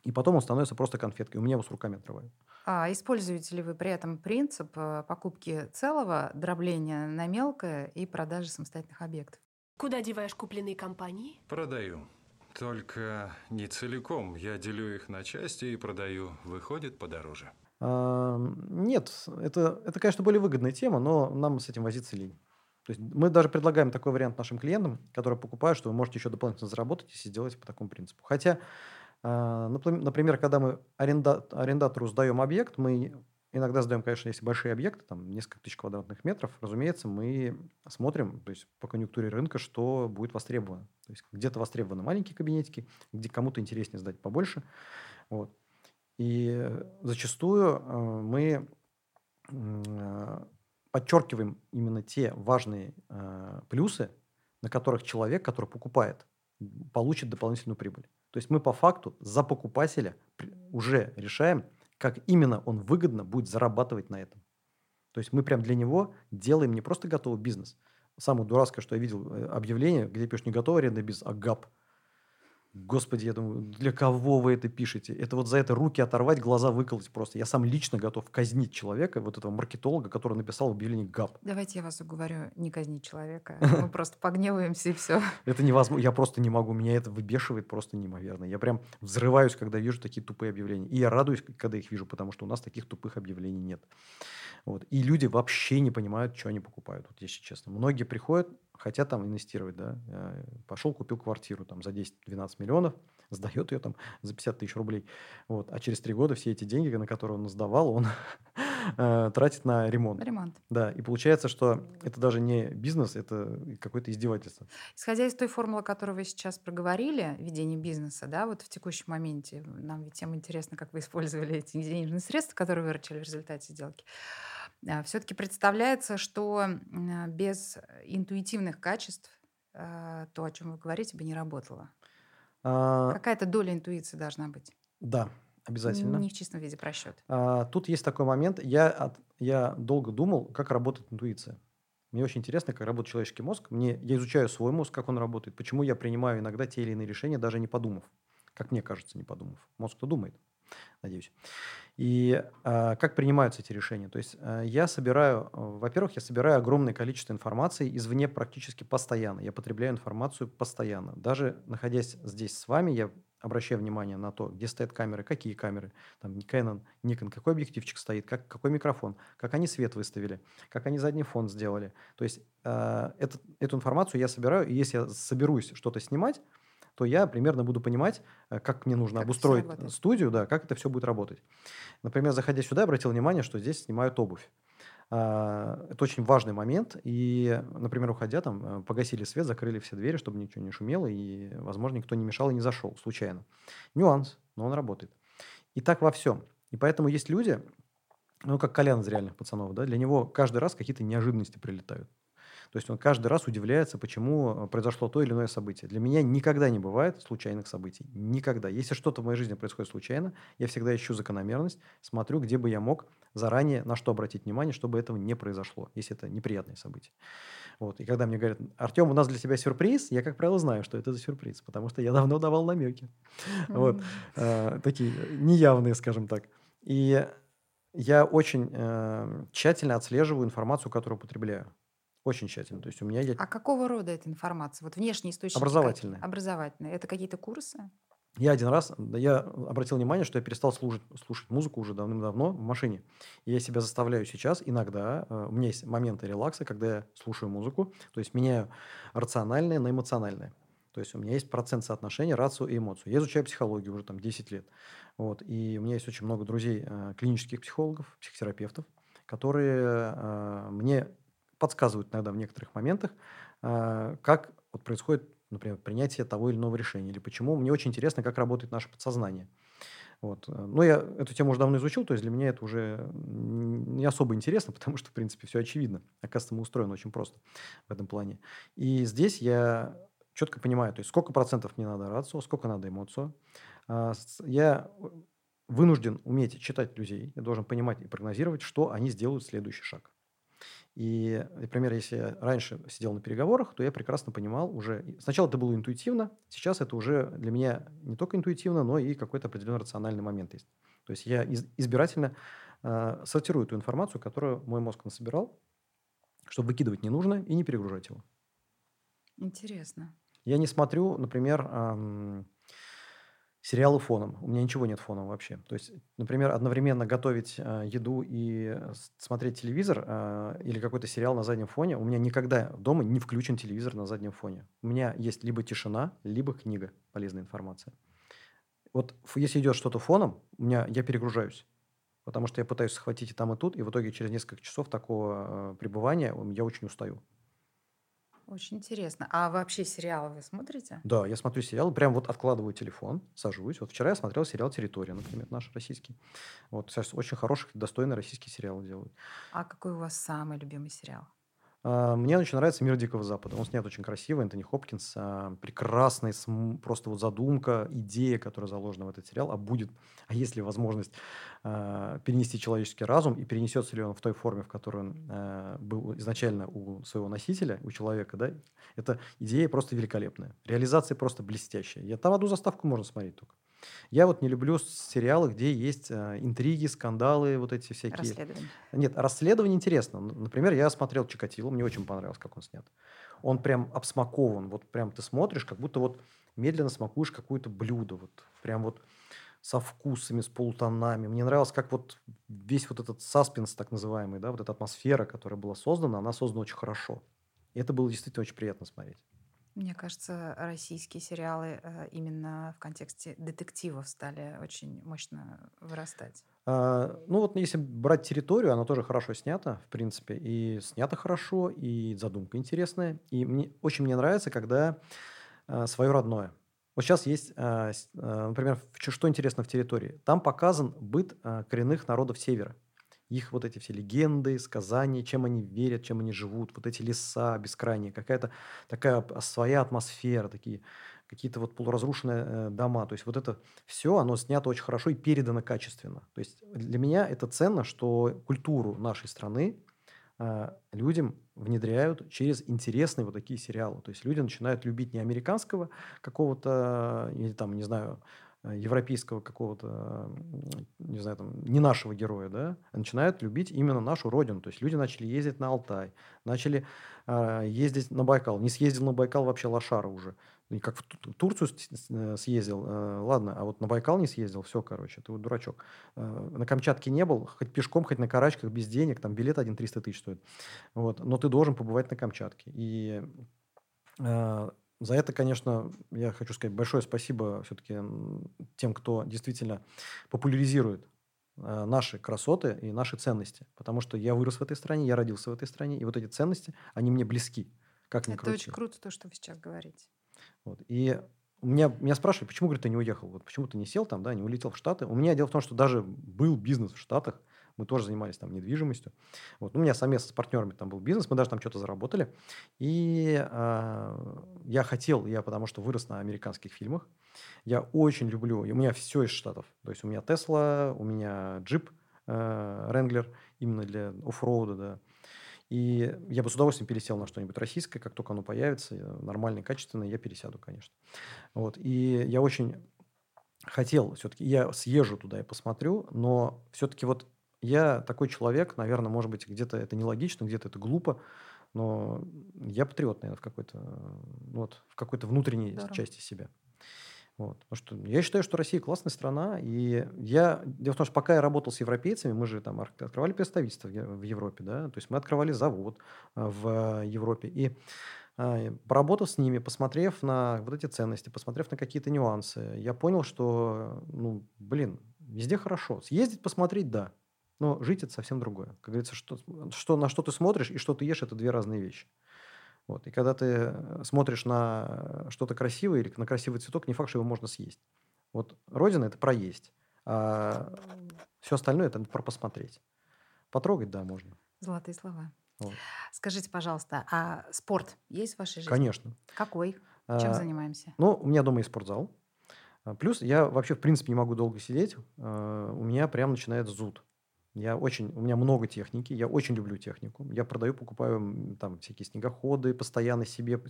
Speaker 1: И потом он становится просто конфеткой. У меня его с руками отрывают.
Speaker 2: А используете ли вы при этом принцип э, покупки целого, дробления на мелкое и продажи самостоятельных объектов?
Speaker 5: Куда деваешь купленные компании?
Speaker 6: Продаю. Только не целиком. Я делю их на части и продаю. Выходит подороже.
Speaker 1: А, Нет, это, это, конечно, более выгодная тема, но нам с этим возиться лень. То есть мы даже предлагаем такой вариант нашим клиентам, которые покупают, что вы можете еще дополнительно заработать, если сделаете по такому принципу. Хотя, а, например, когда мы аренда- арендатору сдаем объект, мы иногда сдаем, конечно, если большие объекты, там несколько тысяч квадратных метров, разумеется, мы смотрим, то есть по конъюнктуре рынка, что будет востребовано. То есть где-то востребованы маленькие кабинетики, где кому-то интереснее сдать побольше. Вот. И зачастую э, мы э, подчеркиваем именно те важные э, плюсы, на которых человек, который покупает, получит дополнительную прибыль. То есть мы по факту за покупателя уже решаем, как именно он выгодно будет зарабатывать на этом. То есть мы прям для него делаем не просто готовый бизнес. Самое дурацкое, что я видел э, объявление, где пишешь не готовый арендный бизнес, а ГАП. Господи, я думаю, для кого вы это пишете? Это вот за это руки оторвать, глаза выколоть просто. Я сам лично готов казнить человека, вот этого маркетолога, который написал объявление ГАП.
Speaker 2: Давайте я вас уговорю не казнить человека. Мы просто погневаемся и все.
Speaker 1: Это невозможно. Я просто не могу. Меня это выбешивает просто неимоверно. Я прям взрываюсь, когда вижу такие тупые объявления. И я радуюсь, когда их вижу, потому что у нас таких тупых объявлений нет. Вот. И люди вообще не понимают, что они покупают, вот если честно. Многие приходят, хотят там инвестировать, да, э, пошел, купил квартиру там за 10-12 миллионов, сдает ее там за 50 тысяч рублей. Вот. А через три года все эти деньги, на которые он сдавал, он э, тратит на ремонт.
Speaker 2: Ремонт.
Speaker 1: Да, и получается, что это даже не бизнес, это какое-то издевательство.
Speaker 2: Исходя из той формулы, которую вы сейчас проговорили, ведение бизнеса, да, вот в текущем моменте, нам ведь тем интересно, как вы использовали эти денежные средства, которые выручили в результате сделки. А, Все-таки представляется, что без интуитивных качеств а, то, о чем вы говорите, бы не работало.
Speaker 1: А,
Speaker 2: Какая-то доля интуиции должна быть.
Speaker 1: да, обязательно.
Speaker 2: Не в чистом виде просчет.
Speaker 1: А, тут есть такой момент. Я, от- я долго думал, как работает интуиция. Мне очень интересно, как работает человеческий мозг. Мне, я изучаю свой мозг, как он работает. Почему я принимаю иногда те или иные решения, даже не подумав. Как мне кажется, не подумав. Мозг-то думает, надеюсь. И а, как принимаются эти решения? То есть а, я собираю, а, во-первых, я собираю огромное количество информации извне практически постоянно. Я потребляю информацию постоянно. Даже находясь здесь с вами, я обращаю внимание на то, где стоят камеры, какие камеры, там Canon, Nikon, какой объективчик стоит, как, какой микрофон, как они свет выставили, как они задний фон сделали. То есть э, этот- эту информацию я собираю, и если я соберусь что-то снимать, то я примерно буду понимать, э, как мне нужно
Speaker 2: Как
Speaker 1: обустроить студию, да, как это все будет работать. Например, заходя сюда, я обратил внимание, что здесь снимают обувь. А, Это очень важный момент. И, например, уходя, там э, погасили свет, закрыли все двери, чтобы ничего не шумело, и, возможно, никто не мешал и не зашел случайно. Нюанс, но он работает. И так во всем. И поэтому есть люди, ну, как Колян из реальных пацанов, да, для него каждый раз какие-то неожиданности прилетают. То есть он каждый раз удивляется, почему э, произошло то или иное событие. Для меня никогда не бывает случайных событий. Никогда. Если что-то в моей жизни происходит случайно, я всегда ищу закономерность, смотрю, где бы я мог заранее на что обратить внимание, чтобы этого не произошло, если это неприятное событие. Вот. И когда мне говорят, Артем, у нас для тебя сюрприз, я, как правило, знаю, что это за сюрприз, потому что я давно давал намеки. Вот. Э, Такие неявные, скажем так. И я очень э, тщательно отслеживаю информацию, которую употребляю. Очень тщательно. То есть у меня я,
Speaker 2: А какого рода эта информация? Вот внешние источники.
Speaker 1: Образовательные.
Speaker 2: Образовательные. Это какие-то курсы?
Speaker 1: я один раз, я обратил внимание, что я перестал слушать, слушать музыку уже давным-давно в машине. И я себя заставляю сейчас иногда, э, у меня есть моменты релакса, когда я слушаю музыку, то есть меняю рациональное на эмоциональное. То есть у меня есть процент соотношения рацио и эмоцию. Я изучаю психологию уже там 10 лет. Вот, и у меня есть очень много друзей, э, клинических психологов, психотерапевтов, которые э, мне подсказывают иногда в некоторых моментах, э, как вот происходит, например, принятие того или иного решения, или почему. Мне очень интересно, как работает наше подсознание. Вот. э, Но я эту тему уже давно изучил, то есть для меня это уже не особо интересно, потому что, в принципе, все очевидно. Оказывается, мы устроены очень просто в этом плане. И здесь я четко понимаю, то есть сколько процентов мне надо рацию, сколько надо эмоцию. А, Я вынужден уметь читать людей, я должен понимать и прогнозировать, что они сделают следующий шаг. И, например, если я раньше сидел на переговорах, то я прекрасно понимал уже... Сначала это было интуитивно, сейчас это уже для меня не только интуитивно, но и какой-то определенный рациональный момент есть. То есть я из- избирательно э, сортирую ту информацию, которую мой мозг насобирал, чтобы выкидывать не нужно и не перегружать его.
Speaker 2: Интересно.
Speaker 1: Я не смотрю, например, ам, сериалы фоном. У меня ничего нет фоном вообще. То есть, например, одновременно готовить а, еду и э, смотреть телевизор а, или какой-то сериал на заднем фоне. У меня никогда дома не включен телевизор на заднем фоне. У меня есть либо тишина, либо книга, полезная информация. Вот если идет что-то фоном, у меня, я перегружаюсь. Потому что я пытаюсь схватить и там, и тут, и в итоге через несколько часов такого э, пребывания я очень устаю.
Speaker 2: Очень интересно. А вообще сериалы вы смотрите?
Speaker 1: Да, я смотрю сериалы, прям вот откладываю телефон, сажусь. Вот вчера я смотрел сериал «Территория», например, наш российский. Вот сейчас очень хороший, достойный российский сериал делают.
Speaker 2: А какой у вас самый любимый сериал?
Speaker 1: А, мне очень нравится «Мир Дикого Запада». Он снят очень красиво, Энтони Хопкинс. а, Прекрасный, просто вот задумка, идея, которая заложена в этот сериал. А будет, а есть ли возможность а, перенести человеческий разум, и перенесется ли он в той форме, в которой он был изначально у своего носителя, у человека, да? Это идея просто великолепная. Реализация просто блестящая. Я, там одну заставку можно смотреть только. Я вот не люблю сериалы, где есть а, интриги, скандалы, вот эти всякие.
Speaker 2: Расследование.
Speaker 1: Нет, расследование интересно. Например, я смотрел Чикатило, мне очень понравилось, как он снят. Он прям обсмакован, вот прям ты смотришь, как будто вот медленно смакуешь какое-то блюдо, вот прям вот со вкусами, с полутонами. Мне нравилось, как вот весь вот этот саспенс, так называемый, да, вот эта атмосфера, которая была создана, она создана очень хорошо. И это было действительно очень приятно смотреть.
Speaker 2: Мне кажется, российские сериалы э, именно в контексте детективов стали очень мощно вырастать.
Speaker 1: А, ну вот если брать территорию, она тоже хорошо снята, в принципе, и снята хорошо, и задумка интересная. И мне очень мне нравится, когда свое родное. Вот сейчас есть, а, а, например, что интересно в территории. Там показан быт а, коренных народов Севера. Их вот эти все легенды, сказания, чем они верят, чем они живут, вот эти леса бескрайние, какая-то такая п- своя атмосфера, такие какие-то вот полуразрушенные э, дома. То есть вот это все, оно снято очень хорошо и передано качественно. То есть для меня это ценно, что культуру нашей страны э, людям внедряют через интересные вот такие сериалы. То есть люди начинают любить не американского какого-то, или там, не знаю, европейского какого-то, не знаю, там, не нашего героя, да, начинают любить именно нашу родину. То есть люди начали ездить на Алтай, начали э, ездить на Байкал. Не съездил на Байкал вообще лошара уже. И как в Ту- Турцию э, съездил, э, ладно, а вот на Байкал не съездил, все, короче, ты вот дурачок. Э, На Камчатке не был, хоть пешком, хоть на карачках, без денег, там билет один 300 тысяч стоит. Вот, но ты должен побывать на Камчатке. И э, за это, конечно, я хочу сказать большое спасибо все-таки тем, кто действительно популяризирует э, наши красоты и наши ценности. Потому что я вырос в этой стране, я родился в этой стране, и вот эти ценности, они мне близки. Как ни
Speaker 2: Это
Speaker 1: крути.
Speaker 2: очень круто, то, что вы сейчас говорите.
Speaker 1: Вот. И меня, меня спрашивали, почему, говорит, ты не уехал? Вот почему ты не сел там, да, не улетел в Штаты? У меня дело в том, что даже был бизнес в Штатах, мы тоже занимались там недвижимостью. Вот. У меня совместно с партнерами там был бизнес, мы даже там что-то заработали. И а, я хотел, я потому что вырос на американских фильмах, я очень люблю, и у меня все из Штатов. То есть у меня Тесла, у меня джип Ренглер именно для оффроуда, да. И я бы с удовольствием пересел на что-нибудь российское, как только оно появится, э, нормальное, качественное, я пересяду, конечно. Вот. И я очень хотел все-таки, я съезжу туда и посмотрю, но все-таки вот я такой человек, наверное, может быть, где-то это нелогично, где-то это глупо, но я патриот, наверное, в какой-то, э, вот, в какой-то внутренней
Speaker 2: Здорово.
Speaker 1: части себя. Вот. Потому что я считаю, что Россия классная страна, и я... Дело в том, что пока я работал с европейцами, мы же там открывали представительство в Европе, да, то есть мы открывали завод а, в Европе, и поработав с ними, посмотрев на вот эти ценности, посмотрев на какие-то нюансы, я понял, что, ну, блин, везде хорошо. Съездить, посмотреть, да, но жить это совсем другое. Как говорится, что, что, на что ты смотришь и что ты ешь, это две разные вещи. Вот. И когда ты смотришь на что-то красивое или на красивый цветок, не факт, что его можно съесть. Вот Родина – это про есть, а все остальное – это про посмотреть. Потрогать, да, можно.
Speaker 2: Золотые слова.
Speaker 1: Вот.
Speaker 2: Скажите, пожалуйста, а спорт есть в вашей жизни?
Speaker 1: Конечно.
Speaker 2: Какой? Чем
Speaker 1: А,
Speaker 2: занимаемся?
Speaker 1: Ну, у меня дома есть спортзал. А, Плюс я вообще, в принципе, не могу долго сидеть. А, У меня прям начинает зуд. Я очень, у меня много техники, я очень люблю технику. Я продаю, покупаю там всякие снегоходы, постоянно себе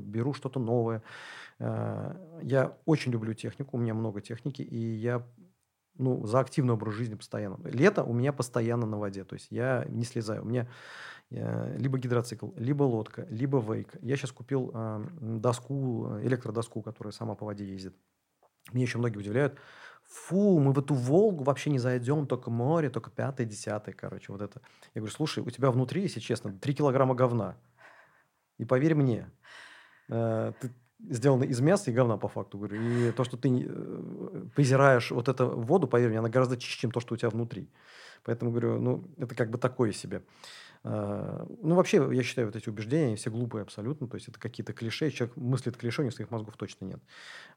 Speaker 1: беру что-то новое. А, Я очень люблю технику, у меня много техники, и я ну, за активный образ жизни постоянно. Лето у меня постоянно на воде, то есть я не слезаю. У меня э, либо гидроцикл, либо лодка, либо вейк. Я сейчас купил м, доску, э, электродоску, которая сама по воде ездит. Меня еще многие удивляют. Фу, мы в эту Волгу вообще не зайдем, только море, только пятое, десятое, короче, вот это. Я говорю, слушай, у тебя внутри, если честно, 3 килограмма говна. И поверь мне, э, ты сделано из мяса и говна по факту, говорю. И то, что ты э, презираешь вот эту воду, поверь мне, она гораздо чище, чем то, что у тебя внутри. Поэтому говорю, ну, это как бы такое себе. Э, ну, вообще, я считаю, вот эти убеждения, все глупые абсолютно. То есть это какие-то клише. Человек мыслит клише, у него своих мозгов точно нет.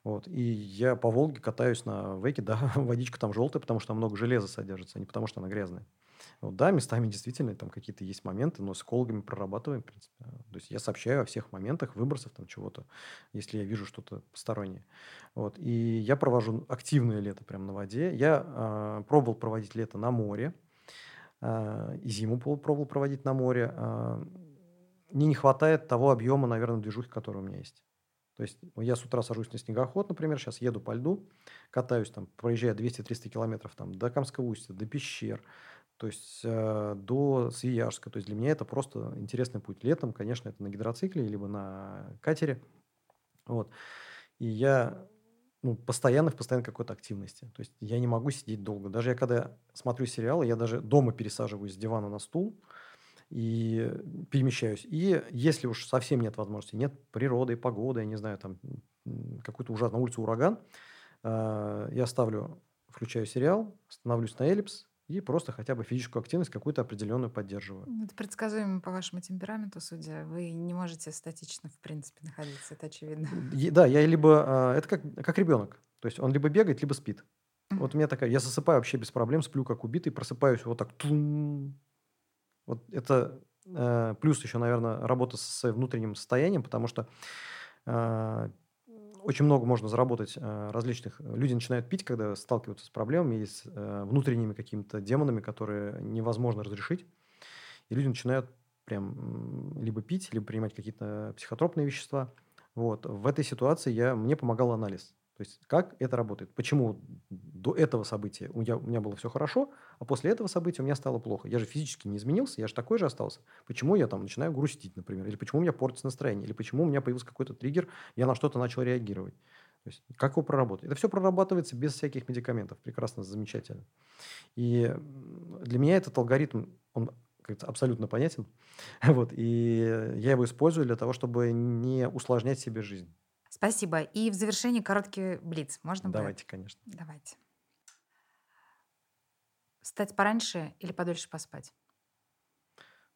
Speaker 1: Вот. И я по Волге катаюсь на веке, да, водичка там желтая, потому что там много железа содержится, а не потому что она грязная. Вот, да, местами действительно там какие-то есть моменты, но с экологами прорабатываем, в принципе. То есть я сообщаю о всех моментах выбросов там чего-то, если я вижу что-то постороннее. Вот. И я провожу активное лето прямо на воде. Я э, пробовал проводить лето на море, э, и зиму пробовал проводить на море. Э, мне не хватает того объема, наверное, движухи, который у меня есть. То есть я с утра сажусь на снегоход, например, сейчас еду по льду, катаюсь там, проезжая 200-300 километров там, до Камского устья, до пещер, то есть э, до Свияжска. То есть для меня это просто интересный путь. Летом, конечно, это на гидроцикле, либо на катере. Вот. И я ну, постоянно в постоянной какой-то активности. То есть я не могу сидеть долго. Даже я когда смотрю сериалы, я даже дома пересаживаюсь с дивана на стул и перемещаюсь. И если уж совсем нет возможности, нет природы, погоды, я не знаю, там какой-то ужасный на улице ураган, э, я ставлю, включаю сериал, становлюсь на эллипс, и просто хотя бы физическую активность какую-то определенную поддерживаю.
Speaker 2: Ну, это предсказуемо по вашему темпераменту, судя. Вы не можете статично, в принципе, находиться, это очевидно.
Speaker 1: Да, я либо... А, это как, как ребенок. То есть он либо бегает, либо спит. Вот у меня такая... Я засыпаю вообще без проблем, сплю как убитый, просыпаюсь вот так. Тун. Вот это э, плюс еще, наверное, работа со внутренним состоянием, потому что э, очень много можно заработать э, различных... Люди начинают пить, когда сталкиваются с проблемами и с э, внутренними какими-то демонами, которые невозможно разрешить. И люди начинают прям либо пить, либо принимать какие-то психотропные вещества. Вот. В этой ситуации я, мне помогал анализ. То есть как это работает? Почему до этого события у меня, у меня было все хорошо, а после этого события у меня стало плохо? Я же физически не изменился, я же такой же остался. Почему я там начинаю грустить, например? Или почему у меня портится настроение? Или почему у меня появился какой-то триггер, я на что-то начал реагировать? То есть как его проработать? Это все прорабатывается без всяких медикаментов. Прекрасно, замечательно. И для меня этот алгоритм, он абсолютно понятен. Вот, и я его использую для того, чтобы не усложнять себе жизнь.
Speaker 2: Спасибо. И в завершении короткий блиц. Можно
Speaker 1: Давайте, будет? конечно.
Speaker 2: Давайте. Встать пораньше или подольше поспать?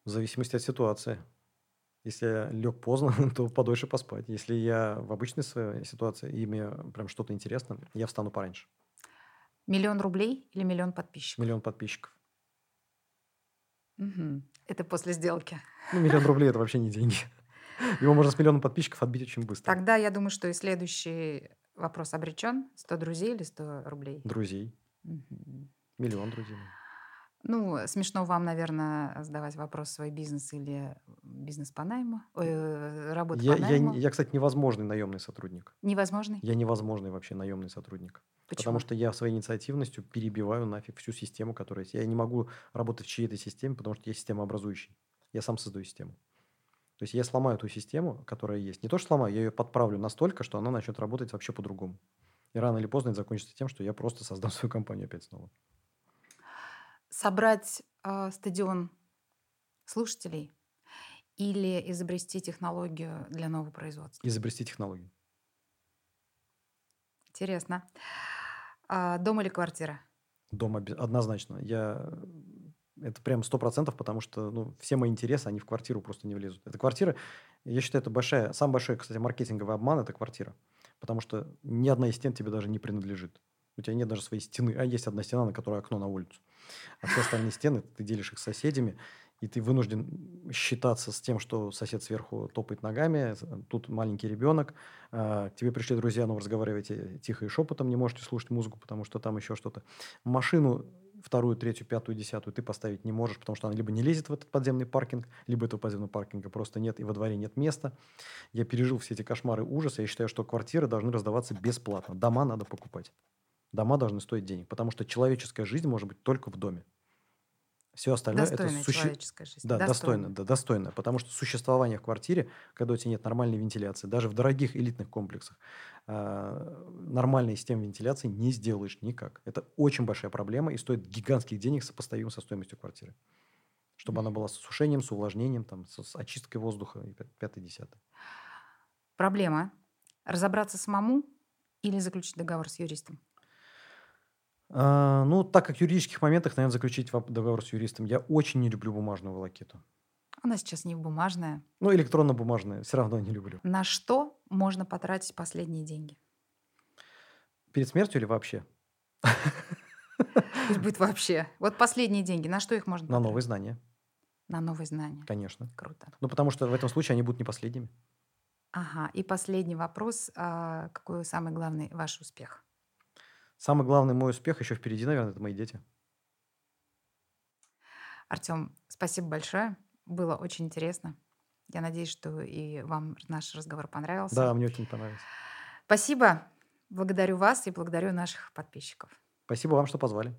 Speaker 1: В зависимости от ситуации. Если я лег поздно, то подольше поспать. Если я в обычной своей ситуации и мне прям что-то интересно, я встану пораньше.
Speaker 2: Миллион рублей или миллион подписчиков?
Speaker 1: Миллион подписчиков.
Speaker 2: Угу. Это после сделки.
Speaker 1: Ну, миллион рублей это вообще не деньги. Его можно с миллионом подписчиков отбить очень быстро.
Speaker 2: Тогда я думаю, что и следующий вопрос обречен. 100 друзей или 100 рублей?
Speaker 1: Друзей. Угу. Миллион друзей.
Speaker 2: Ну, смешно вам, наверное, задавать вопрос свой бизнес или бизнес по найму, э, работа
Speaker 1: я,
Speaker 2: по найму.
Speaker 1: Я, я, кстати, невозможный наемный сотрудник.
Speaker 2: Невозможный?
Speaker 1: Я невозможный вообще наемный сотрудник. Почему? Потому что я своей инициативностью перебиваю нафиг всю систему, которая есть. Я не могу работать в чьей-то системе, потому что я система образующий. Я сам создаю систему. То есть я сломаю ту систему, которая есть. Не то, что сломаю, я ее подправлю настолько, что она начнет работать вообще по-другому. И рано или поздно это закончится тем, что я просто создам свою компанию опять снова.
Speaker 2: Собрать э, стадион слушателей или изобрести технологию для нового производства?
Speaker 1: Изобрести технологию.
Speaker 2: Интересно. А, дом или квартира?
Speaker 1: Дом однозначно. Я это прям сто процентов, потому что ну, все мои интересы, они в квартиру просто не влезут. Это квартира, я считаю, это большая, самый большой, кстати, маркетинговый обман – это квартира. Потому что ни одна из стен тебе даже не принадлежит. У тебя нет даже своей стены, а есть одна стена, на которой окно на улицу. А все остальные стены ты делишь их с соседями, и ты вынужден считаться с тем, что сосед сверху топает ногами, тут маленький ребенок, а, к тебе пришли друзья, но вы разговариваете тихо и шепотом, не можете слушать музыку, потому что там еще что-то. Машину вторую, третью, пятую, десятую ты поставить не можешь, потому что она либо не лезет в этот подземный паркинг, либо этого подземного паркинга просто нет, и во дворе нет места. Я пережил все эти кошмары ужаса. Я считаю, что квартиры должны раздаваться бесплатно. Дома надо покупать. Дома должны стоить денег, потому что человеческая жизнь может быть только в доме. Все остальное
Speaker 2: достойная
Speaker 1: это суще...
Speaker 2: человеческая жизнь.
Speaker 1: Да, достойно, да, достойно. Потому что существование в квартире, когда у тебя нет нормальной вентиляции, даже в дорогих элитных комплексах, э, нормальной системы вентиляции не сделаешь никак. Это очень большая проблема и стоит гигантских денег, сопоставимо со стоимостью квартиры. Чтобы она была с сушением, с увлажнением, там, с, с очисткой воздуха и пятое-десятое.
Speaker 2: Проблема. Разобраться самому или заключить договор с юристом?
Speaker 1: А, ну, так как в юридических моментах, наверное, заключить договор с юристом. Я очень не люблю бумажную волокиту.
Speaker 2: У нас сейчас не бумажная.
Speaker 1: Ну, электронно-бумажное. Все равно не люблю.
Speaker 2: На что можно потратить последние деньги?
Speaker 1: Перед смертью или вообще?
Speaker 2: Пусть будет вообще. Вот последние деньги. На что их можно
Speaker 1: На новые знания,
Speaker 2: На новые знания.
Speaker 1: конечно.
Speaker 2: Круто.
Speaker 1: Ну, потому что в этом случае они будут не последними.
Speaker 2: Ага. И последний вопрос. А, Какой самый главный ваш успех?
Speaker 1: Самый главный мой успех еще впереди, наверное, это мои дети.
Speaker 2: Артем, спасибо большое. Было очень интересно. Я надеюсь, что и вам наш разговор понравился.
Speaker 1: Да, мне очень понравилось.
Speaker 2: Спасибо. Благодарю вас и благодарю наших подписчиков.
Speaker 1: Спасибо вам, что позвали.